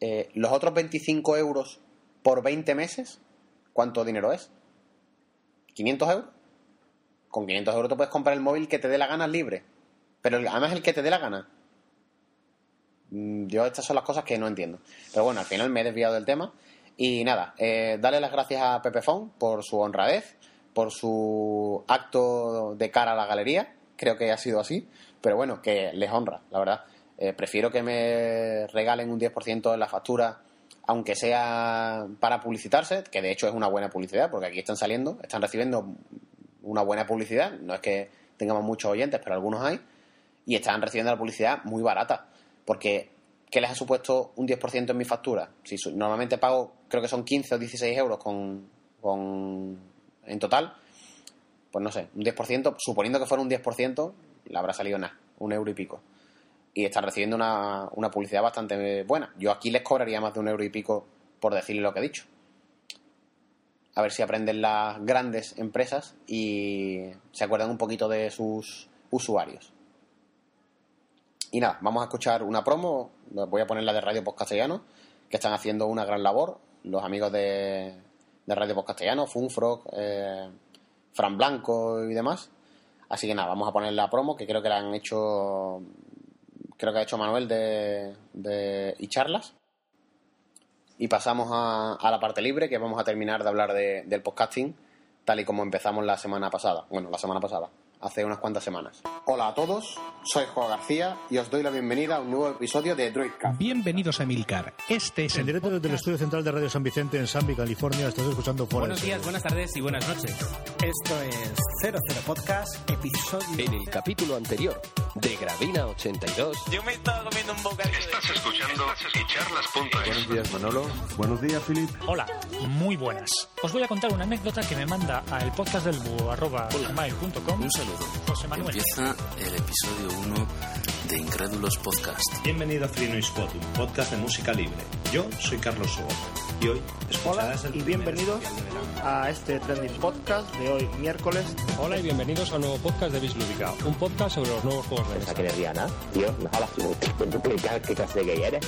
Eh, los otros 25 euros por 20 meses, ¿cuánto dinero es? ¿500 euros? Con 500 euros te puedes comprar el móvil que te dé la gana libre. Pero además el que te dé la gana. Mm, Yo estas son las cosas que no entiendo. Pero bueno, al final me he desviado del tema. Y nada, eh, darle las gracias a Pepefon por su honradez, por su acto de cara a la galería. Creo que ha sido así. Pero bueno, que les honra, la verdad. Eh, prefiero que me regalen un 10% en la factura, aunque sea para publicitarse, que de hecho es una buena publicidad, porque aquí están saliendo, están recibiendo una buena publicidad. No es que tengamos muchos oyentes, pero algunos hay. Y están recibiendo la publicidad muy barata. Porque, ¿qué les ha supuesto un 10% en mi factura? Si normalmente pago, creo que son 15 o 16 euros con, con, en total, pues no sé, un 10%, suponiendo que fuera un 10%, le habrá salido nada, un euro y pico. Y están recibiendo una, una publicidad bastante buena. Yo aquí les cobraría más de un euro y pico por decirle lo que he dicho. A ver si aprenden las grandes empresas y se acuerdan un poquito de sus usuarios. Y nada, vamos a escuchar una promo. Voy a poner la de Radio Post Castellano, que están haciendo una gran labor. Los amigos de, de Radio Post Castellano, Funfrog, eh, Fran Blanco y demás. Así que nada, vamos a poner la promo, que creo que la han hecho. Creo que ha hecho Manuel de, de y charlas. Y pasamos a, a la parte libre, que vamos a terminar de hablar de- del podcasting, tal y como empezamos la semana pasada. Bueno, la semana pasada, hace unas cuantas semanas. Hola a todos, soy Juan García y os doy la bienvenida a un nuevo episodio de Droidcast. Bienvenidos a Milcar. Este es En el directo desde el estudio central de Radio San Vicente en Sanvi, California, estás escuchando fuera Buenos días, buenas tardes y buenas noches. Esto es 00 Podcast, episodio. En el capítulo anterior de Gravina 82, Yo me estaba comiendo un bocadillo Buenos días, Manolo. Buenos días, Filip. Hola, muy buenas. Os voy a contar una anécdota que me manda a el podcast del búho arroba Un saludo. José Manuel. Empieza el episodio 1 de Incrédulos Podcast. Bienvenido a Free Noise Spot, un podcast de música libre. Yo soy Carlos Sobo y hoy Hola y bienvenidos a este trending podcast de hoy miércoles. Hola y bienvenidos a un nuevo podcast de Bislúdica, un podcast sobre los nuevos juegos de mesa. que lesbiana, tío, no hablas. ¿Qué clase de gay eres?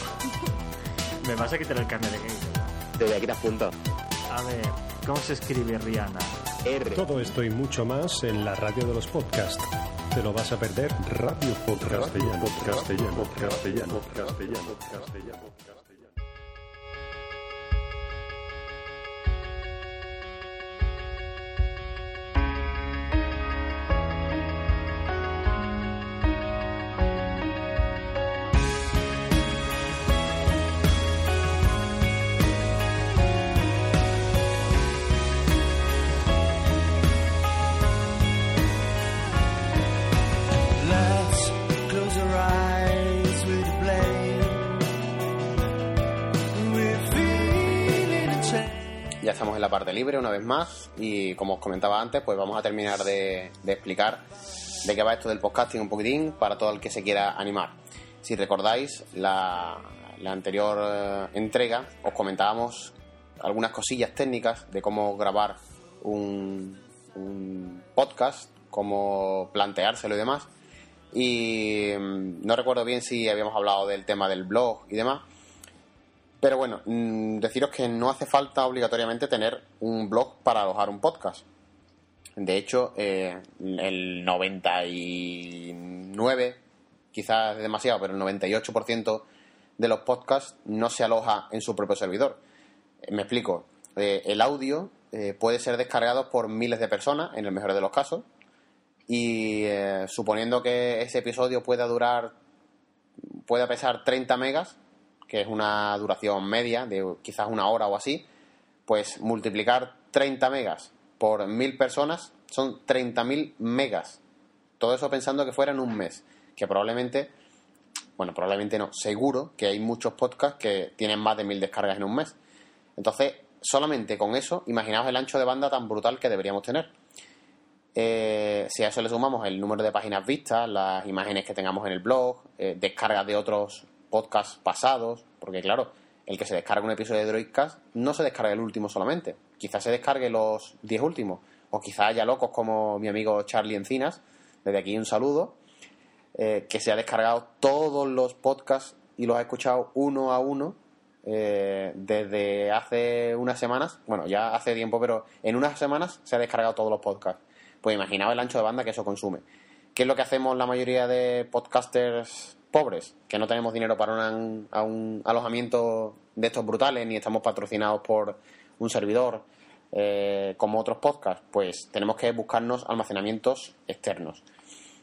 *laughs* Me vas a quitar el carnet de gay. Te voy a quitar puntos. A ver, ¿cómo se escribe Rihanna? Todo esto y mucho más en la radio de los podcasts. Te lo vas a perder. Radio Podcast. Castellano, Castellano, Castellano, Castellano, Castellano. Ya estamos en la parte libre una vez más y como os comentaba antes, pues vamos a terminar de, explicar de qué va esto del podcasting un poquitín para todo el que se quiera animar. Si recordáis, la, la anterior eh, entrega os comentábamos algunas cosillas técnicas de cómo grabar un, un podcast, cómo planteárselo y demás. Y mm, no recuerdo bien si habíamos hablado del tema del blog y demás. Pero bueno, mm, deciros que no hace falta obligatoriamente tener un blog para alojar un podcast. De hecho, eh, el 99, quizás es demasiado, pero el 98% de los podcasts no se aloja en su propio servidor. Eh, Me explico. Eh, el audio eh, puede ser descargado por miles de personas, en el mejor de los casos, y suponiendo que ese episodio pueda durar, pueda pesar 30 megas, que es una duración media de quizás una hora o así, pues multiplicar 30 megas por mil personas son 30.000 megas. Todo eso pensando que fuera en un mes, que probablemente, bueno, probablemente no, seguro que hay muchos podcasts que tienen más de mil descargas en un mes. Entonces, solamente con eso, imaginaos el ancho de banda tan brutal que deberíamos tener. Eh, si a eso le sumamos el número de páginas vistas, las imágenes que tengamos en el blog, eh, descargas de otros podcasts pasados, porque claro, el que se descarga un episodio de Droidcast no se descarga el último solamente, quizás se descargue los 10 últimos, o quizás haya locos como mi amigo Charlie Encinas, desde aquí un saludo, eh, que se ha descargado todos los podcasts y los ha escuchado uno a uno eh, desde hace unas semanas, bueno, ya hace tiempo, pero en unas semanas se ha descargado todos los podcasts. Pues imaginaos el ancho de banda que eso consume. ¿Qué es lo que hacemos la mayoría de podcasters pobres? Que no tenemos dinero para un, a un alojamiento de estos brutales, ni estamos patrocinados por un servidor eh, como otros podcasts. Pues tenemos que buscarnos almacenamientos externos.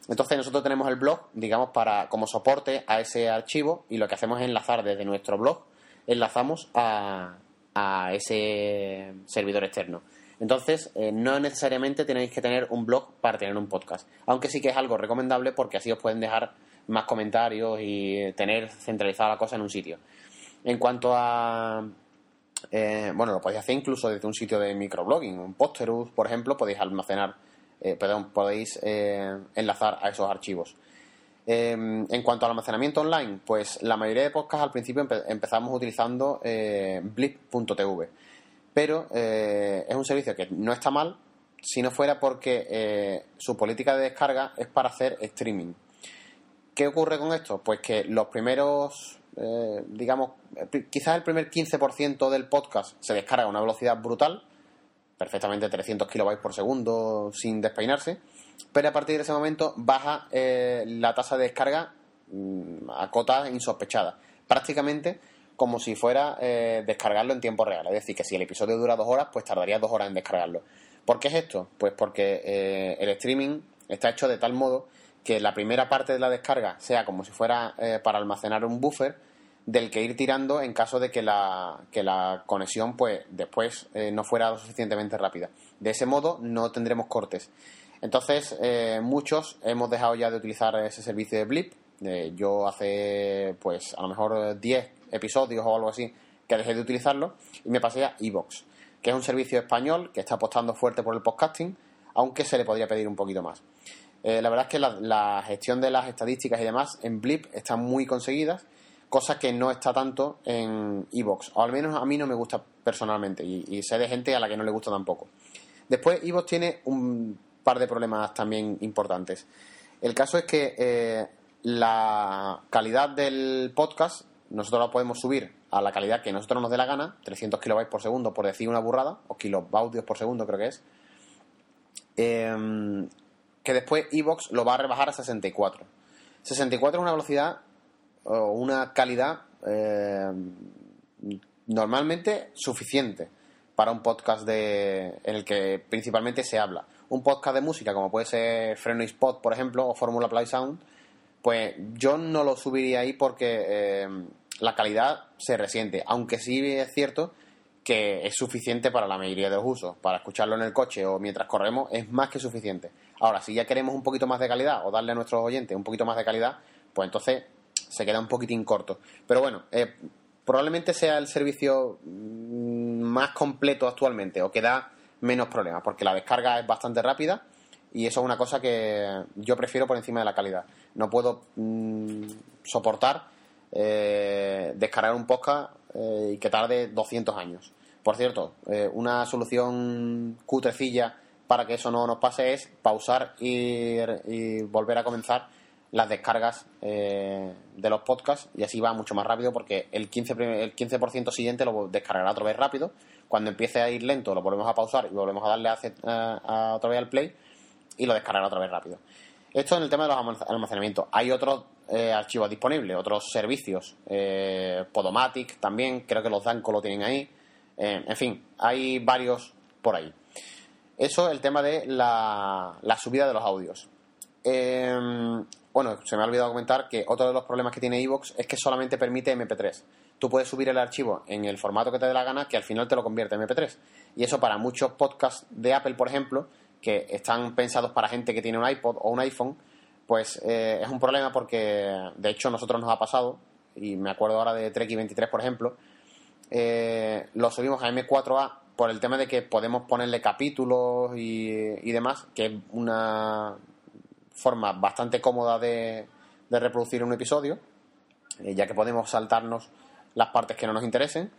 Entonces nosotros tenemos el blog, digamos, para como soporte a ese archivo y lo que hacemos es enlazar desde nuestro blog, enlazamos a, a ese servidor externo. Entonces, eh, no necesariamente tenéis que tener un blog para tener un podcast. Aunque sí que es algo recomendable porque así os pueden dejar más comentarios y tener centralizada la cosa en un sitio. En cuanto a. eh, bueno, lo podéis hacer incluso desde un sitio de microblogging. Un Posterus, por ejemplo, podéis almacenar. eh, perdón, podéis eh, enlazar a esos archivos. Eh, en cuanto al almacenamiento online, pues la mayoría de podcasts al principio empe- empezamos utilizando eh, blip.tv pero eh, es un servicio que no está mal si no fuera porque eh, su política de descarga es para hacer streaming. ¿Qué ocurre con esto? Pues que los primeros, eh, digamos, eh, quizás el primer 15% del podcast se descarga a una velocidad brutal, perfectamente 300 kilobytes por segundo sin despeinarse, pero a partir de ese momento baja la tasa de descarga mm, a cotas insospechadas. Prácticamente como si fuera eh, descargarlo en tiempo real. Es decir, que si el episodio dura dos horas, pues tardaría dos horas en descargarlo. ¿Por qué es esto? Pues porque eh, el streaming está hecho de tal modo que la primera parte de la descarga sea como si fuera eh, para almacenar un buffer del que ir tirando en caso de que la, que la conexión pues después no fuera lo suficientemente rápida. De ese modo no tendremos cortes. Entonces muchos hemos dejado ya de utilizar ese servicio de Blip. Yo hace pues a lo mejor 10 episodios o algo así que dejé de utilizarlo y me pasé a Evox, que es un servicio español que está apostando fuerte por el podcasting, aunque se le podría pedir un poquito más. Eh, la verdad es que la, gestión de las estadísticas y demás en Blip están muy conseguidas, cosa que no está tanto en Evox, o al menos a mí no me gusta personalmente, y, y sé de gente a la que no le gusta tampoco. Después, Evox tiene un par de problemas también importantes. El caso es que eh, la calidad del podcast nosotros lo podemos subir a la calidad que nosotros nos dé la gana, 300 kilobytes por segundo, por decir una burrada, o kilovatios por segundo creo que es, eh, que después Evox lo va a rebajar a 64. 64 es una velocidad o una calidad eh, normalmente suficiente para un podcast de, en el que principalmente se habla. Un podcast de música, como puede ser Freno y Spot, por ejemplo, o Fórmula Play Sound, pues yo no lo subiría ahí porque eh, la calidad se resiente, aunque sí es cierto que es suficiente para la mayoría de los usos. Para escucharlo en el coche o mientras corremos es más que suficiente. Ahora, si ya queremos un poquito más de calidad o darle a nuestros oyentes un poquito más de calidad, pues entonces se queda un poquitín corto. Pero bueno, eh, probablemente sea el servicio mm, más completo actualmente o que da menos problemas, porque la descarga es bastante rápida y eso es una cosa que yo prefiero por encima de la calidad. No puedo mm, soportar eh, descargar un podcast eh, y que tarde 200 años. Por cierto, eh, una solución cutrecilla para que eso no nos pase es pausar y, y volver a comenzar las descargas eh, de los podcasts y así va mucho más rápido porque el 15%, el 15 siguiente lo descargará otra vez rápido. Cuando empiece a ir lento lo volvemos a pausar y volvemos a darle a, otra vez al play y lo descargará otra vez rápido. Esto en el tema de los almacenamientos. Hay otros eh, archivos disponibles, otros servicios. Eh, Podomatic también, creo que los Danco lo tienen ahí. Eh, en fin, hay varios por ahí. Eso es el tema de la, la subida de los audios. Eh, bueno, se me ha olvidado comentar que otro de los problemas que tiene Evox es que solamente permite MP3. Tú puedes subir el archivo en el formato que te dé la gana, que al final te lo convierte en MP3. Y eso para muchos podcasts de Apple, por ejemplo, que están pensados para gente que tiene un iPod o un iPhone, pues eh, es un problema porque, de hecho, a nosotros nos ha pasado, y me acuerdo ahora de Trek 23, por ejemplo, eh, lo subimos a M4A por el tema de que podemos ponerle capítulos y, y demás, que es una forma bastante cómoda de, de reproducir un episodio, eh, ya que podemos saltarnos las partes que no nos interesen.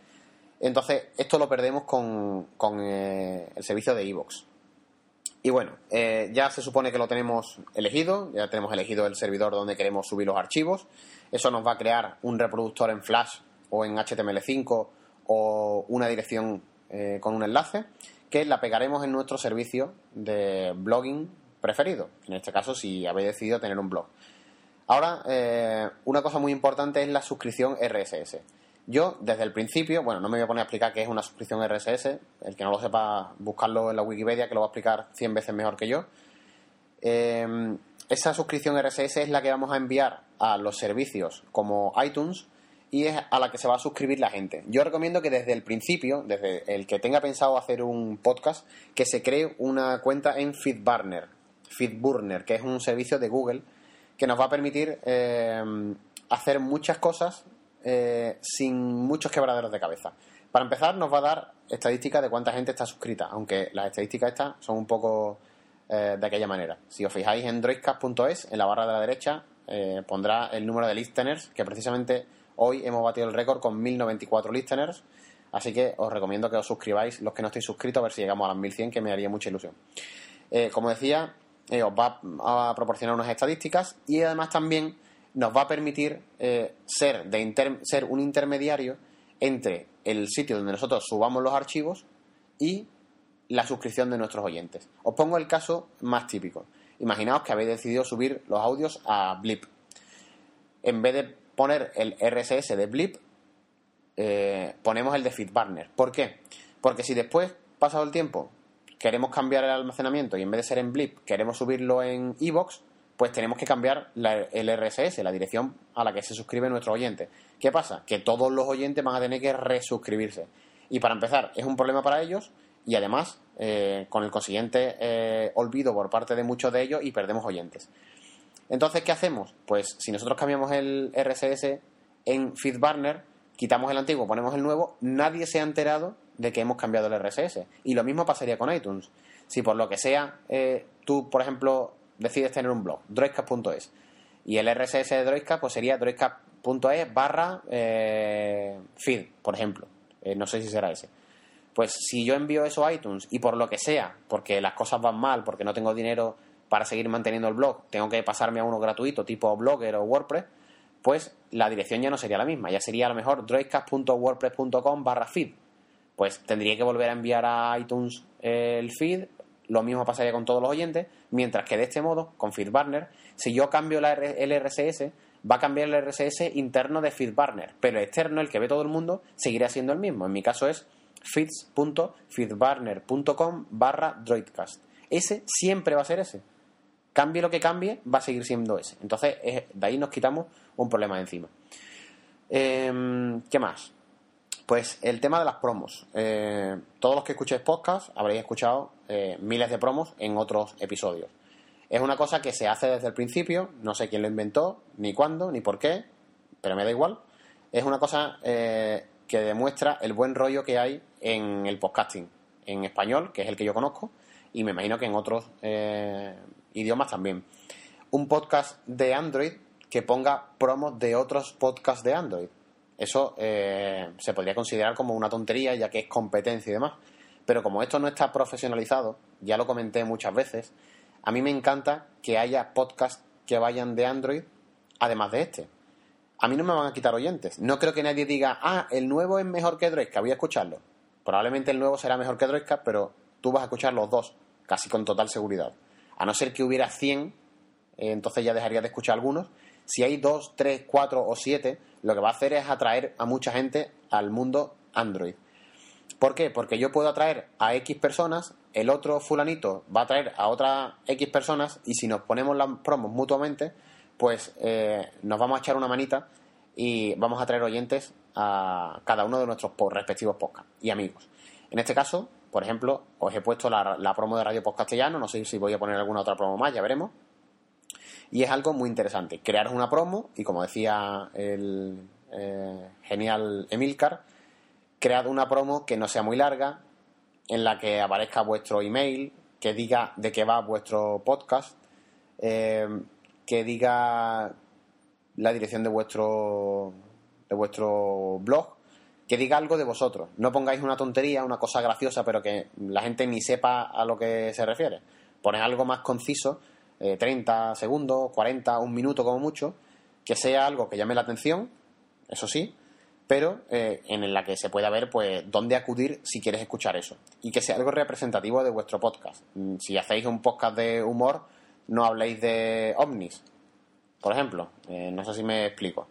Entonces, esto lo perdemos con, con eh, el servicio de iVoox. Y bueno, eh, ya se supone que lo tenemos elegido, ya tenemos elegido el servidor donde queremos subir los archivos. Eso nos va a crear un reproductor en Flash o en HTML5 o una dirección eh, con un enlace que la pegaremos en nuestro servicio de blogging preferido. En este caso, si habéis decidido tener un blog. Ahora, eh, una cosa muy importante es la suscripción RSS. Yo, desde el principio, bueno, no me voy a poner a explicar qué es una suscripción RSS. El que no lo sepa, buscarlo en la Wikipedia, que lo va a explicar 100 veces mejor que yo. Eh, esa suscripción RSS es la que vamos a enviar a los servicios como iTunes y es a la que se va a suscribir la gente. Yo recomiendo que desde el principio, desde el que tenga pensado hacer un podcast, que se cree una cuenta en Feedburner, Feedburner, que es un servicio de Google que nos va a permitir eh, hacer muchas cosas eh, sin muchos quebraderos de cabeza. Para empezar, nos va a dar estadísticas de cuánta gente está suscrita, aunque las estadísticas estas son un poco eh, de aquella manera. Si os fijáis en droidcast.es, en la barra de la derecha, eh, pondrá el número de listeners, que precisamente hoy hemos batido el récord con 1094 listeners. Así que os recomiendo que os suscribáis los que no estéis suscritos a ver si llegamos a las 1100, que me haría mucha ilusión. Como decía, os va a proporcionar unas estadísticas y además también nos va a permitir eh, ser, de inter- ser un intermediario entre el sitio donde nosotros subamos los archivos y la suscripción de nuestros oyentes. Os pongo el caso más típico. Imaginaos que habéis decidido subir los audios a Blip. En vez de poner el RSS de Blip, eh, ponemos el de Feedburner. ¿Por qué? Porque si después, pasado el tiempo, queremos cambiar el almacenamiento y en vez de ser en Blip, queremos subirlo en iVoox, pues tenemos que cambiar el RSS, la dirección a la que se suscribe nuestro oyente. ¿Qué pasa? Que todos los oyentes van a tener que resuscribirse. Y para empezar, es un problema para ellos y además eh, con el consiguiente eh, olvido por parte de muchos de ellos y perdemos oyentes. Entonces, ¿qué hacemos? Pues si nosotros cambiamos el RSS en Feedburner, quitamos el antiguo, ponemos el nuevo, nadie se ha enterado de que hemos cambiado el RSS. Y lo mismo pasaría con iTunes. Si por lo que sea, eh, tú, por ejemplo, decides tener un blog, droidcast.es, y el RSS de Droidcast pues sería droidcast.es barra eh, feed, por ejemplo. Eh, no sé si será ese. Pues si yo envío eso a iTunes y por lo que sea, porque las cosas van mal, porque no tengo dinero para seguir manteniendo el blog, tengo que pasarme a uno gratuito tipo Blogger o WordPress, pues la dirección ya no sería la misma, ya sería a lo mejor droidcast.wordpress.com barra feed. Pues tendría que volver a enviar a iTunes el feed, lo mismo pasaría con todos los oyentes, mientras que de este modo, con FeedBurner, si yo cambio la el RSS, va a cambiar el RSS interno de FeedBurner, pero el externo, el que ve todo el mundo, seguirá siendo el mismo. En mi caso es feeds.feedburner.com barra droidcast. Ese siempre va a ser ese. Cambie lo que cambie, va a seguir siendo ese. Entonces, de ahí nos quitamos un problema de encima. Em, ¿Qué más? Pues el tema de las promos. Eh, todos los que escuchéis podcast habréis escuchado eh, miles de promos en otros episodios. Es una cosa que se hace desde el principio, no sé quién lo inventó, ni cuándo, ni por qué, pero me da igual. Es una cosa eh, que demuestra el buen rollo que hay en el podcasting en español, que es el que yo conozco, y me imagino que en otros eh, idiomas también. Un podcast de Android que ponga promos de otros podcasts de Android. Eso eh, se podría considerar como una tontería, ya que es competencia y demás. Pero como esto no está profesionalizado, ya lo comenté muchas veces, a mí me encanta que haya podcasts que vayan de Android, además de este. A mí no me van a quitar oyentes. No creo que nadie diga, ah, el nuevo es mejor que Droidcast, voy a escucharlo. Probablemente el nuevo será mejor que Droidcast, pero tú vas a escuchar los dos, casi con total seguridad. A no ser que hubiera 100, eh, entonces ya dejaría de escuchar algunos. Si hay 2, 3, 4 o 7, lo que va a hacer es atraer a mucha gente al mundo Android. ¿Por qué? Porque yo puedo atraer a X personas, el otro fulanito va a atraer a otras X personas y si nos ponemos las promos mutuamente, pues eh, nos vamos a echar una manita y vamos a traer oyentes a cada uno de nuestros respectivos podcasts y amigos. En este caso, por ejemplo, os he puesto la, la promo de Radio Post Castellano, no sé si voy a poner alguna otra promo más, ya veremos. Y es algo muy interesante. Crearos una promo y como decía el eh, genial Emilcar, cread una promo que no sea muy larga, en la que aparezca vuestro email, que diga de qué va vuestro podcast, eh, que diga la dirección de vuestro de vuestro blog, que diga algo de vosotros. No pongáis una tontería, una cosa graciosa, pero que la gente ni sepa a lo que se refiere. Poned algo más conciso, eh, 30 segundos, 40, un minuto como mucho, que sea algo que llame la atención, eso sí, pero eh, en la que se pueda ver pues dónde acudir si quieres escuchar eso y que sea algo representativo de vuestro podcast. Mm, Si hacéis un podcast de humor, no habléis de ovnis, por ejemplo. Eh, no sé si me explico.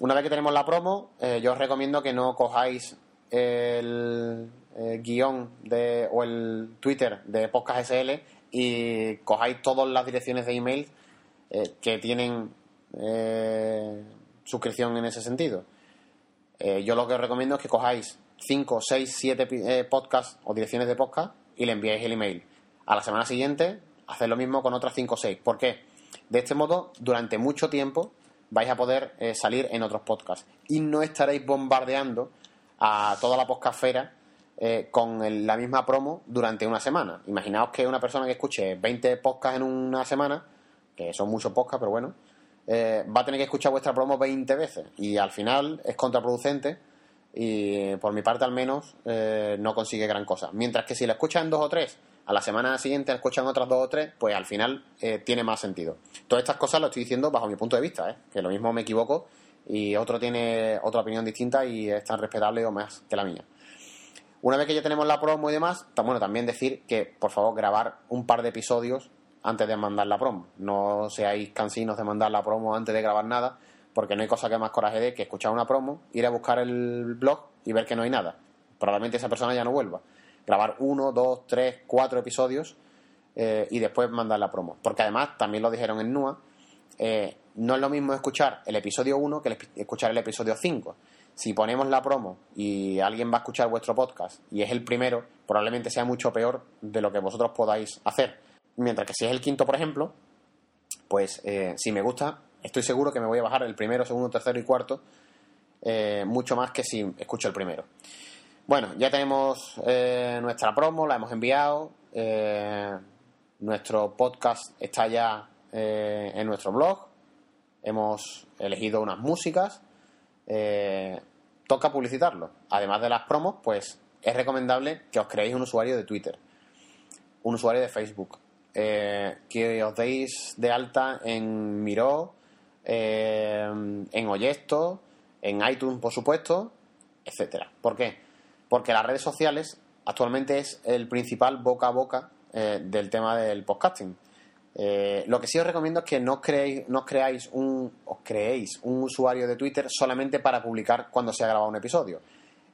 Una vez que tenemos la promo, eh, yo os recomiendo que no cojáis el guion de, o el Twitter de Podcast SL y cojáis todas las direcciones de email eh, que tienen eh, suscripción en ese sentido. Eh, yo lo que os recomiendo es que cojáis 5, 6, 7 podcasts o direcciones de podcast y le enviáis el email. A la semana siguiente, haced lo mismo con otras 5 o 6. ¿Por qué? De este modo, durante mucho tiempo vais a poder salir en otros podcasts y no estaréis bombardeando a toda la podcastfera eh, con el- la misma promo durante una semana. Imaginaos que una persona que escuche 20 podcasts en una semana, que son muchos podcasts, pero bueno, eh, va a tener que escuchar vuestra promo 20 veces y al final es contraproducente y por mi parte al menos eh, no consigue gran cosa. Mientras que si la escuchan dos o tres, a la semana siguiente la escuchan otras dos o tres, pues al final eh, tiene más sentido. Todas estas cosas lo estoy diciendo bajo mi punto de vista, ¿eh? que lo mismo me equivoco y otro tiene otra opinión distinta y es tan respetable o más que la mía. Una vez que ya tenemos la promo y demás, bueno, también decir que por favor grabar un par de episodios antes de mandar la promo. No seáis cansinos de mandar la promo antes de grabar nada, porque no hay cosa que más coraje dé que escuchar una promo, ir a buscar el blog y ver que no hay nada. Probablemente esa persona ya no vuelva. Grabar uno, dos, tres, cuatro episodios eh, y después mandar la promo. Porque además, también lo dijeron en NUA, eh, no es lo mismo escuchar el episodio 1 que el escuchar el episodio 5. Si ponemos la promo y alguien va a escuchar vuestro podcast y es el primero, probablemente sea mucho peor de lo que vosotros podáis hacer. Mientras que si es el quinto, por ejemplo, pues eh, si me gusta, estoy seguro que me voy a bajar el primero, segundo, tercero y cuarto, eh, mucho más que si escucho el primero. Bueno, ya tenemos eh, nuestra promo, la hemos enviado. nuestro podcast está ya en nuestro blog. Hemos elegido unas músicas. Toca publicitarlo. Además de las promos, pues es recomendable que os creéis un usuario de Twitter, un usuario de Facebook, eh, que os deis de alta en Miro, eh, en Oyesto, en iTunes, por supuesto, etcétera. ¿Por qué? Porque las redes sociales actualmente es el principal boca a boca eh, del tema del podcasting. Eh, lo que sí os recomiendo es que no creéis, no creáis un, os creéis un usuario de Twitter solamente para publicar cuando se ha grabado un episodio.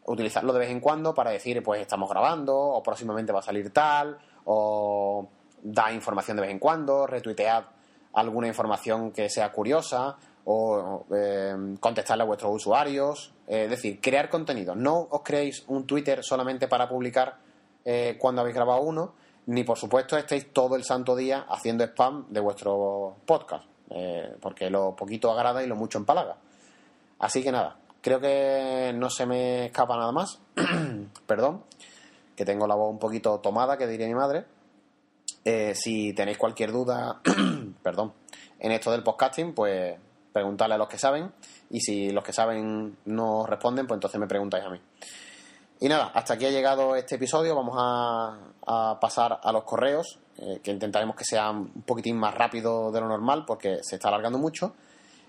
Utilizarlo de vez en cuando para decir, pues estamos grabando, o próximamente va a salir tal, o da información de vez en cuando, retuitead alguna información que sea curiosa, o eh, contestarle a vuestros usuarios. Eh, es decir, crear contenido. No os creéis un Twitter solamente para publicar eh, cuando habéis grabado uno, ni por supuesto estéis todo el santo día haciendo spam de vuestro podcast, eh, porque lo poquito agrada y lo mucho empalaga. Así que nada, creo que no se me escapa nada más. *clears throat* Perdón, que tengo la voz un poquito tomada, que diría mi madre. Eh, si tenéis cualquier duda, *clears throat* perdón, en esto del podcasting, pues preguntarle a los que saben. Y si los que saben no responden, pues entonces me preguntáis a mí. Y nada, hasta aquí ha llegado este episodio. Vamos a, pasar a los correos, eh, que intentaremos que sean un poquitín más rápido de lo normal, porque se está alargando mucho.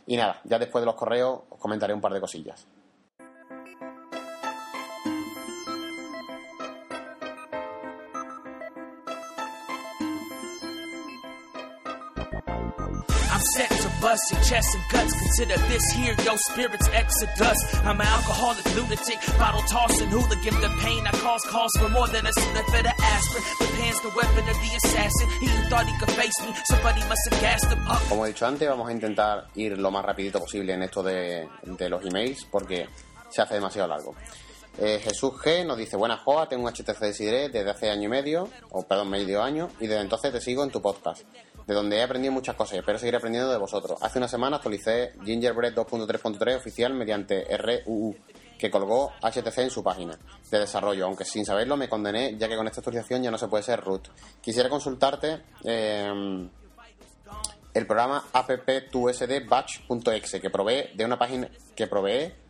Y nada, ya después de los correos os comentaré un par de cosillas. Chest and guts. Consider this here your spirit's exodus. I'm an alcoholic lunatic, bottle tossing hooligan. The pain I cause calls for more than a Sudafed aspirin. The pan's the weapon of the assassin. Como he dicho antes, vamos a intentar ir lo más rapidito posible en esto de los emails, porque se hace demasiado largo. Eh, Jesús G nos dice, buenas Joa, tengo un HTC Desideret desde hace año y medio, o perdón, medio año, y desde entonces te sigo en tu podcast, de donde he aprendido muchas cosas y espero seguir aprendiendo de vosotros. Hace una semana actualicé Gingerbread 2.3.3 oficial mediante RUU, que colgó HTC en su página de desarrollo, aunque sin saberlo me condené, ya que con esta actualización ya no se puede ser root. Quisiera consultarte eh, el programa app2sd batch.exe, que provee de una página que provee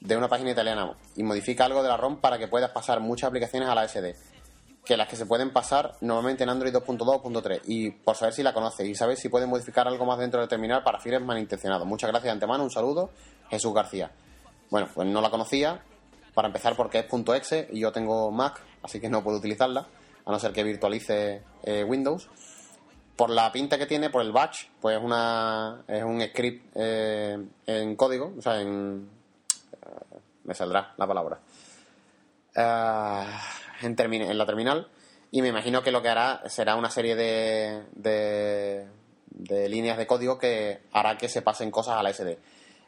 de una página italiana y modifica algo de la ROM para que puedas pasar muchas aplicaciones a la SD, que las que se pueden pasar normalmente en Android 2.2.3 y por saber si la conoces y saber si pueden modificar algo más dentro del terminal para fines malintencionados. Muchas gracias de antemano, un saludo, Jesús García. Bueno, pues no la conocía, para empezar porque es .exe y yo tengo Mac, así que no puedo utilizarla, a no ser que virtualice eh, Windows. Por la pinta que tiene, por el batch, pues una, es un script eh, en código, o sea, en, me saldrá la palabra. Uh, en, en, la terminal. Y me imagino que lo que hará será una serie de, de, de, líneas de código que hará que se pasen cosas a la SD.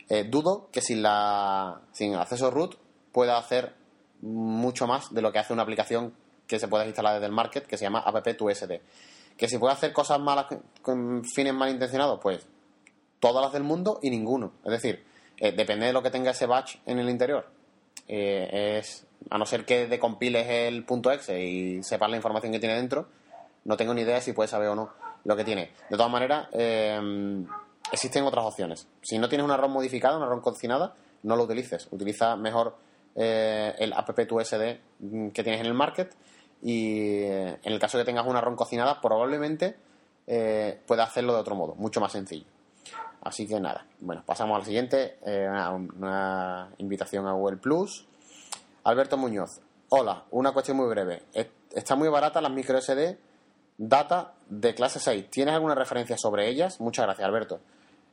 Eh, dudo que sin, la, sin acceso root pueda hacer mucho más de lo que hace una aplicación que se puede instalar desde el market que se llama app2sd. Que si puede hacer cosas malas con fines malintencionados, pues todas las del mundo y ninguno. Es decir, eh, depende de lo que tenga ese batch en el interior. Eh, es a no ser que decompiles el punto .exe y sepas la información que tiene dentro, no tengo ni idea si puedes saber o no lo que tiene. De todas maneras, eh, existen otras opciones. Si no tienes una ROM modificada, una ROM cocinada, no lo utilices. Utiliza mejor el app2sd que tienes en el market y en el caso que tengas una ROM cocinada, probablemente puedas hacerlo de otro modo, mucho más sencillo. Así que nada, bueno, pasamos al siguiente, eh, una, invitación a Google Plus. Alberto Muñoz, hola, una cuestión muy breve. Está muy barata las micro SD data de clase 6. ¿Tienes alguna referencia sobre ellas? Muchas gracias, Alberto.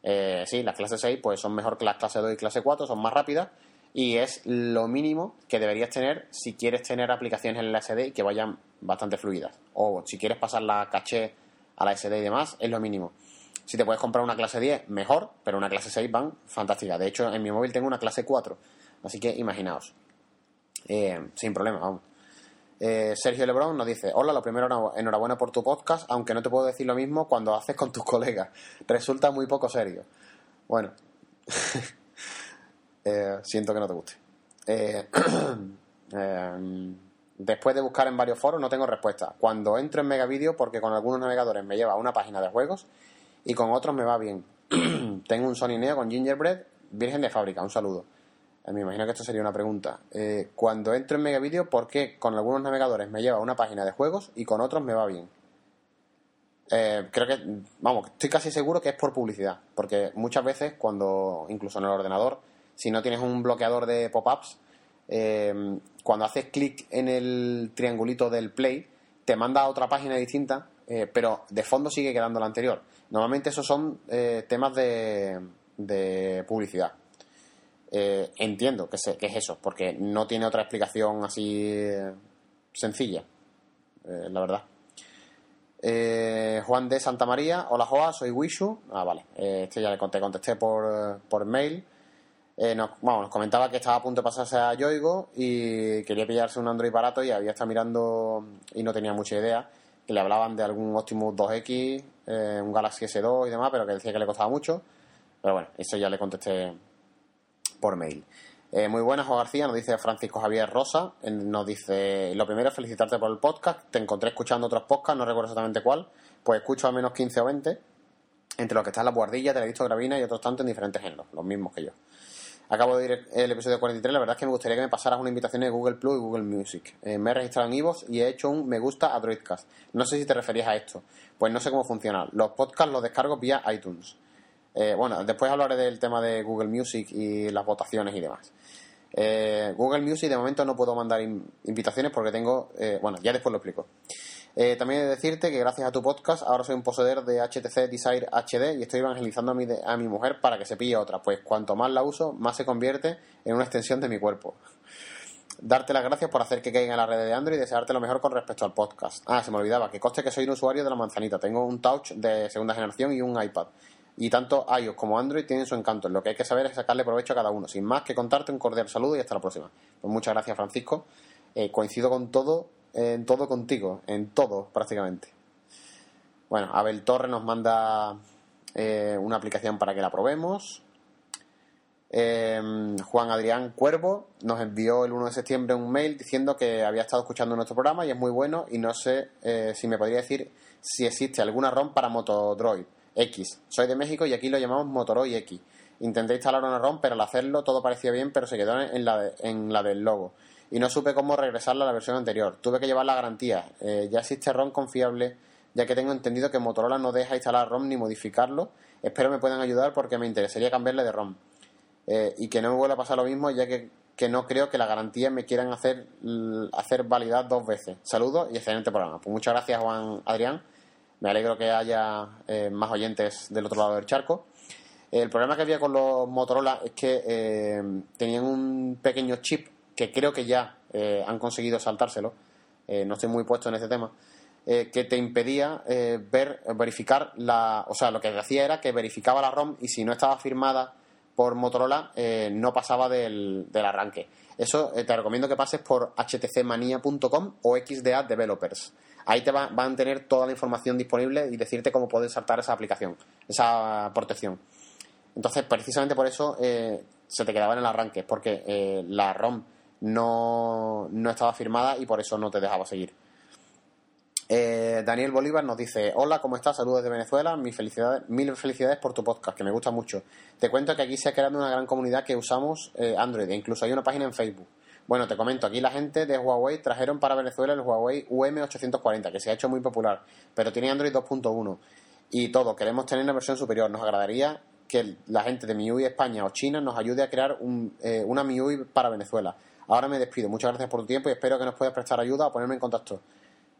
Eh, sí, las clases 6 pues son mejor que las clase 2 y clase 4, son más rápidas y es lo mínimo que deberías tener si quieres tener aplicaciones en la SD que vayan bastante fluidas. O si quieres pasar la caché a la SD y demás, es lo mínimo. Si te puedes comprar una clase 10, mejor, pero una clase 6 van fantástica. De hecho, en mi móvil tengo una clase 4, así que imaginaos. Eh, sin problema, vamos. Eh, Sergio Lebrón nos dice, hola, lo primero, enhorabuena por tu podcast, aunque no te puedo decir lo mismo cuando haces con tus *laughs* colegas. Resulta muy poco serio. Bueno, *laughs* eh, siento que no te guste. Eh, *clears throat* después de buscar en varios foros no tengo respuesta. Cuando entro en Megavideo, porque con algunos navegadores me lleva a una página de juegos y con otros me va bien. *clears throat* tengo un Sony Neo con Gingerbread, virgen de fábrica, un saludo. Me imagino que esto sería una pregunta. Eh, cuando entro en Megavideo, ¿por qué con algunos navegadores me lleva a una página de juegos y con otros me va bien? Eh, creo que, vamos, estoy casi seguro que es por publicidad, porque muchas veces cuando, incluso en el ordenador, si no tienes un bloqueador de pop-ups, eh, cuando haces clic en el triangulito del play, te manda a otra página distinta, eh, pero de fondo sigue quedando la anterior. Normalmente esos son eh, temas de, de publicidad. Eh, entiendo que, se- que es eso, porque no tiene otra explicación así eh, sencilla, eh, la verdad. Eh, Juan de Santa María, hola Joa, soy Wishu. Ah, vale, este ya le conté, contesté por, por mail. Nos, vamos, nos comentaba que estaba a punto de pasarse a Yoigo y quería pillarse un Android barato y había estado mirando y no tenía mucha idea. Que le hablaban de algún Optimus 2X, eh, un Galaxy S2 y demás, pero que decía que le costaba mucho. Pero bueno, eso ya le contesté por mail. Eh, muy buenas, Juan García, nos dice Francisco Javier Rosa. Nos dice: Lo primero, felicitarte por el podcast. Te encontré escuchando otros podcasts, no recuerdo exactamente cuál. Pues escucho al menos 15 o 20, entre los que están La Guardilla, Televisto Gravina y otros tantos en diferentes géneros, los mismos que yo. Acabo de ir el episodio 43. La verdad es que me gustaría que me pasaras una invitación de Google Plus y Google Music. Eh, me he registrado en iVoox y he hecho un me gusta a Droidcast. No sé si te referías a esto. Pues no sé cómo funciona. Los podcasts los descargo vía iTunes. Eh, bueno, después hablaré del tema de Google Music y las votaciones y demás. Eh, Google Music de momento no puedo mandar in- invitaciones porque tengo... eh, bueno, ya después lo explico. Eh, también he de decirte que gracias a tu podcast ahora soy un poseedor de HTC Desire HD y estoy evangelizando a mi, a mi mujer para que se pille otra, pues cuanto más la uso, más se convierte en una extensión de mi cuerpo. Darte las gracias por hacer que caiga en la red de Android y desearte lo mejor con respecto al podcast. Ah, se me olvidaba, que coste que soy un usuario de la manzanita. Tengo un Touch de segunda generación y un iPad. Y tanto iOS como Android tienen su encanto. Lo que hay que saber es sacarle provecho a cada uno. Sin más que contarte, un cordial saludo y hasta la próxima. Pues muchas gracias, Francisco. Eh, coincido con todo, en todo contigo, en todo prácticamente. Bueno, Abel Torre nos manda eh, una aplicación para que la probemos. Eh, Juan Adrián Cuervo nos envió el 1 de septiembre un mail diciendo que había estado escuchando nuestro programa y es muy bueno y no sé eh, si me podría decir si existe alguna ROM para Motodroid X. Soy de México y aquí lo llamamos Motoroid X. Intenté instalar una ROM, pero al hacerlo todo parecía bien, pero se quedó en la, en la del logo. Y no supe cómo regresarla a la versión anterior. Tuve que llevar la garantía. Eh, ya existe ROM confiable, ya que tengo entendido que Motorola no deja instalar ROM ni modificarlo. Espero me puedan ayudar porque me interesaría cambiarle de ROM. Eh, y que no me vuelva a pasar lo mismo, ya que, que no creo que la garantía me quieran hacer, hacer validar dos veces. Saludos y excelente programa. Pues muchas gracias, Juan Adrián. Me alegro que haya eh, más oyentes del otro lado del charco. El problema que había con los Motorola es que tenían un pequeño chip que creo que ya eh, han conseguido saltárselo. Eh, no estoy muy puesto en ese tema. eh, que te impedía ver, verificar la. O sea, lo que hacía era que verificaba la ROM y si no estaba firmada por Motorola, no pasaba del, arranque. Eso te recomiendo que pases por htcmania.com o XDA Developers. Ahí te va- van a tener toda la información disponible y decirte cómo puedes saltar esa aplicación, esa protección. Entonces, precisamente por eso se te quedaba en el arranque, porque la ROM no, no estaba firmada y por eso no te dejaba seguir. Eh, Daniel Bolívar nos dice, hola, ¿cómo estás? Saludos de Venezuela, mil felicidades, mil felicidades por tu podcast, que me gusta mucho. Te cuento que aquí se ha creado una gran comunidad que usamos eh, Android, e incluso hay una página en Facebook. Bueno, te comento, aquí la gente de Huawei trajeron para Venezuela el Huawei UM840, que se ha hecho muy popular, pero tiene Android 2.1 y todo, queremos tener una versión superior. Nos agradaría que la gente de MIUI España o China nos ayude a crear un, eh, una MIUI para Venezuela. Ahora me despido, muchas gracias por tu tiempo y espero que nos puedas prestar ayuda o ponerme en contacto.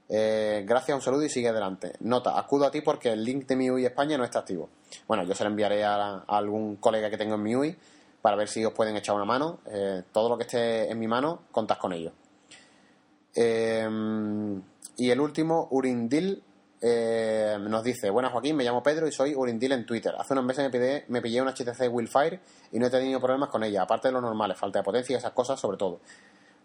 Eh, gracias, un saludo y sigue adelante. Nota, acudo a ti porque el link de MIUI España no está activo. Bueno, yo se lo enviaré a, algún colega que tengo en MIUI para ver si os pueden echar una mano. Eh, todo lo que esté en mi mano, contad con ello. Eh, y el último, Urindil, eh, nos dice: Buenas Joaquín, me llamo Pedro y soy Urindil en Twitter. Hace unos meses me pillé, me pillé una HTC Willfire y no he tenido problemas con ella, aparte de los normales, falta de potencia y esas cosas, sobre todo.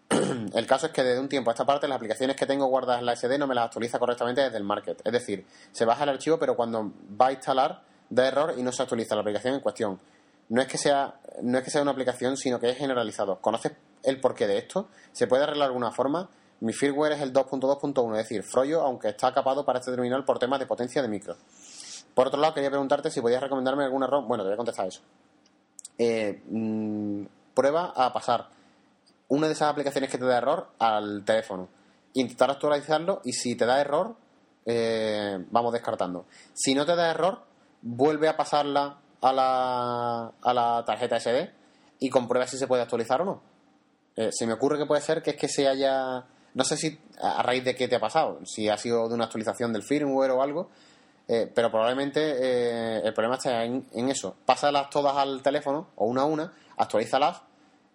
*clears throat* el caso es que desde un tiempo a esta parte las aplicaciones que tengo guardadas en la SD no me las actualiza correctamente desde el market. Es decir, se baja el archivo, pero cuando va a instalar da error y no se actualiza la aplicación en cuestión. No es que sea, no es que sea una aplicación, sino que es generalizado. ¿Conoces el porqué de esto? ¿Se puede arreglar de alguna forma? Mi firmware es el 2.2.1, es decir, Froyo, aunque está capado para este terminal por temas de potencia de micro. Por otro lado, quería preguntarte si podías recomendarme alguna ROM. Bueno, te voy a contestar eso. Eh, mm, prueba a pasar una de esas aplicaciones que te da error al teléfono. Intentar actualizarlo y si te da error, eh, vamos descartando. Si no te da error, vuelve a pasarla a la, a la tarjeta SD y comprueba si se puede actualizar o no. Eh, se me ocurre que puede ser que es que se haya... No sé si a raíz de qué te ha pasado, si ha sido de una actualización del firmware o algo, eh, pero probablemente eh, el problema está en, eso. Pásalas todas al teléfono, o una a una, actualízalas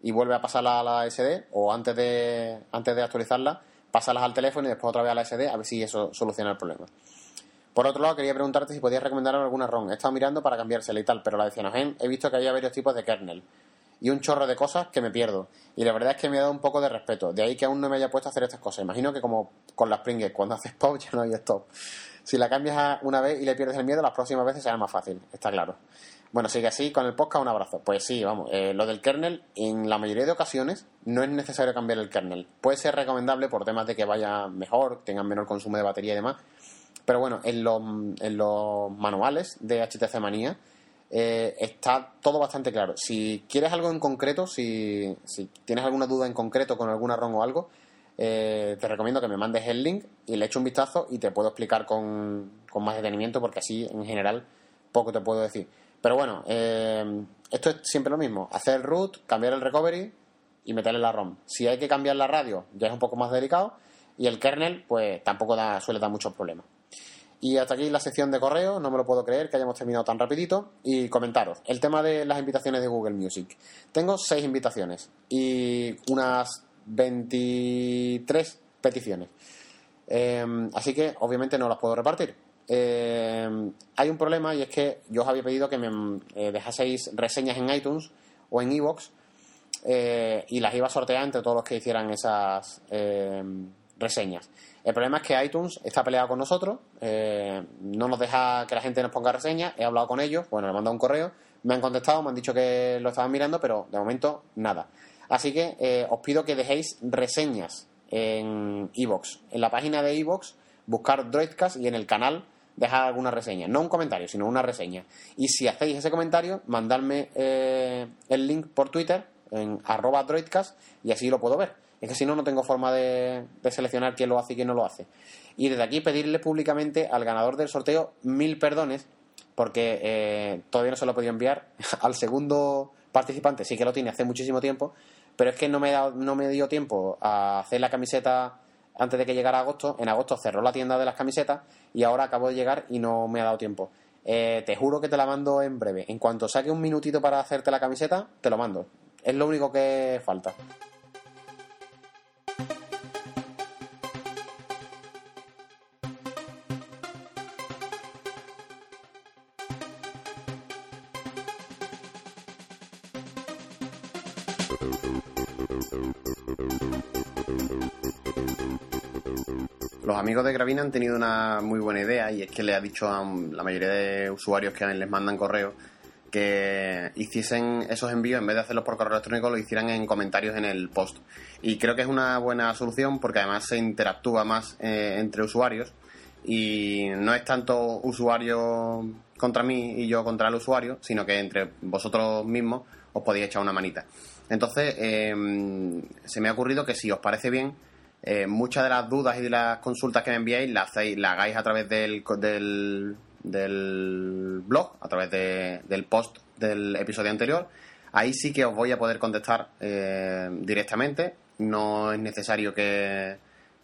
y vuelve a pasarlas a la SD, o antes de, antes de actualizarlas, pásalas al teléfono y después otra vez a la SD, a ver si eso soluciona el problema. Por otro lado, quería preguntarte si podías recomendar alguna ROM. He estado mirando para cambiársela y tal, pero la de Cyanogen he visto que había varios tipos de kernel y un chorro de cosas que me pierdo. Y la verdad es que me ha dado un poco de respeto. De ahí que aún no me haya puesto a hacer estas cosas. Imagino que como con las Pringles, cuando haces pop *laughs* ya no hay stop. Si la cambias una vez y le pierdes el miedo, las próximas veces será más fácil, está claro. Bueno, sigue así con el podcast, un abrazo. Pues sí, vamos, eh, lo del kernel, en la mayoría de ocasiones no es necesario cambiar el kernel. Puede ser recomendable por temas de que vaya mejor, tengan menor consumo de batería y demás. Pero bueno, en los, en los manuales de HTC Manía eh, está todo bastante claro. Si quieres algo en concreto, si, si tienes alguna duda en concreto con alguna ROM o algo, eh, te recomiendo que me mandes el link y le echo un vistazo y te puedo explicar con, con más detenimiento porque así en general poco te puedo decir. Pero bueno, eh, esto es siempre lo mismo. Hacer root, cambiar el recovery y meterle la ROM. Si hay que cambiar la radio, ya es un poco más delicado. Y el kernel, pues tampoco da, suele dar muchos problemas. Y hasta aquí la sección de correo, no me lo puedo creer que hayamos terminado tan rapidito. Y comentaros, el tema de las invitaciones de Google Music. Tengo seis invitaciones y unas 23 peticiones. Eh, así que obviamente no las puedo repartir. Eh, hay un problema y es que yo os había pedido que me eh, dejaseis reseñas en iTunes o en iVoox eh, y las iba a sortear entre todos los que hicieran esas reseñas. El problema es que iTunes está peleado con nosotros, eh, no nos deja que la gente nos ponga reseñas, he hablado con ellos, bueno, le he mandado un correo, me han contestado, me han dicho que lo estaban mirando, pero de momento nada. Así que eh, os pido que dejéis reseñas en iVoox. En la página de iVoox, buscar Droidcast y en el canal dejar alguna reseña. No un comentario, sino una reseña. Y si hacéis ese comentario, mandadme eh, el link por Twitter en arroba droidcast y así lo puedo ver. Es que si no, no tengo forma de, seleccionar quién lo hace y quién no lo hace. Y desde aquí pedirle públicamente al ganador del sorteo mil perdones, porque eh, todavía no se lo he podido enviar. *laughs* al segundo participante sí que lo tiene hace muchísimo tiempo, pero es que no me, da, no me dio tiempo a hacer la camiseta antes de que llegara agosto. En agosto cerró la tienda de las camisetas y ahora acabo de llegar y no me ha dado tiempo. Eh, te juro que te la mando en breve. En cuanto saque un minutito para hacerte la camiseta, te lo mando. Es lo único que falta. Amigos de Gravina han tenido una muy buena idea y es que le ha dicho a la mayoría de usuarios que les mandan correo que hiciesen esos envíos, en vez de hacerlos por correo electrónico, lo hicieran en comentarios en el post. Y creo que es una buena solución porque además se interactúa más eh, entre usuarios y no es tanto usuario contra mí y yo contra el usuario, sino que entre vosotros mismos os podéis echar una manita. Entonces, eh, se me ha ocurrido que si os parece bien, eh, muchas de las dudas y de las consultas que me enviáis las, hacéis, las hagáis a través del, del, blog, a través de, del post del episodio anterior. Ahí sí que os voy a poder contestar eh, directamente. No es necesario que,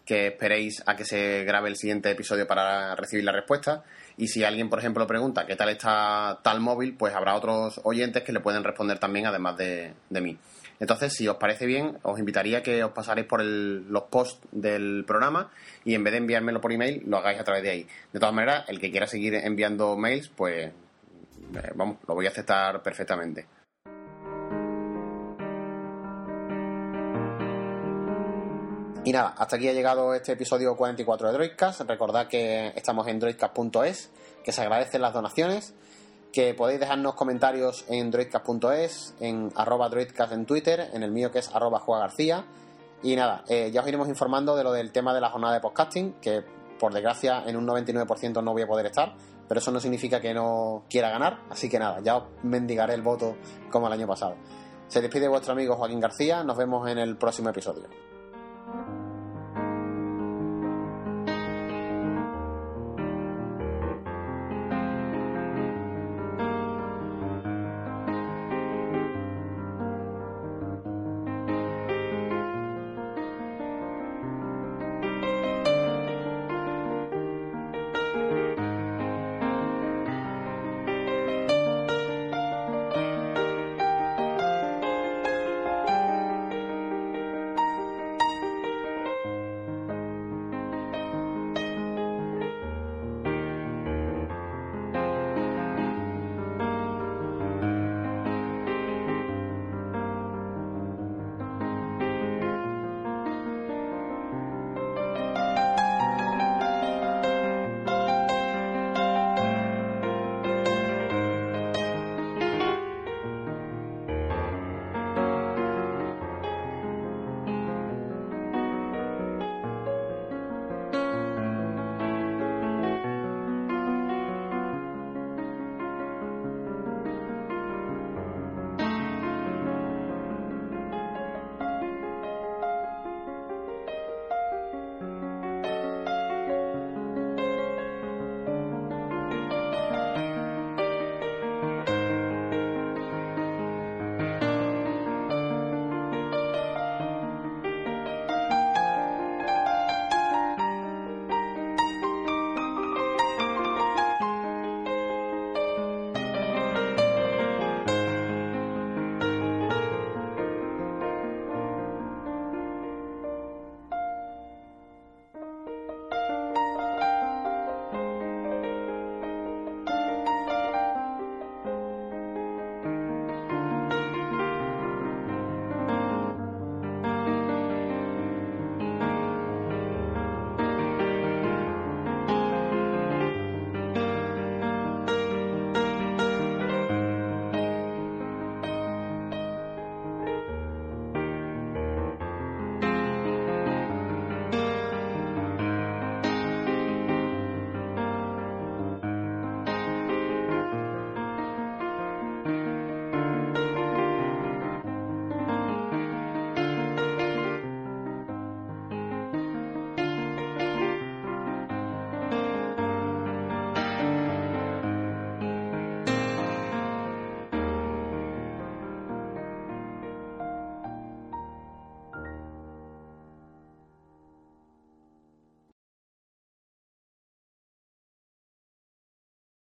esperéis a que se grabe el siguiente episodio para recibir la respuesta. Y si alguien, por ejemplo, pregunta qué tal está tal móvil, pues habrá otros oyentes que le pueden responder también, además de, de mí. Entonces, si os parece bien, os invitaría que os pasaréis por el, los posts del programa y en vez de enviármelo por email, lo hagáis a través de ahí. De todas maneras, el que quiera seguir enviando mails, pues eh, vamos, lo voy a aceptar perfectamente. Y nada, hasta aquí ha llegado este episodio 44 de Droidcast. Recordad que estamos en droidcast.es, que se agradecen las donaciones, que podéis dejarnos comentarios en droidcast.es, en arroba droidcast en Twitter, en el mío que es arroba García. Y nada, eh, ya os iremos informando de lo del tema de la jornada de podcasting, que por desgracia en un 99% no voy a poder estar, pero eso no significa que no quiera ganar, así que nada, ya os mendigaré el voto como el año pasado. Se despide vuestro amigo Joaquín García, nos vemos en el próximo episodio.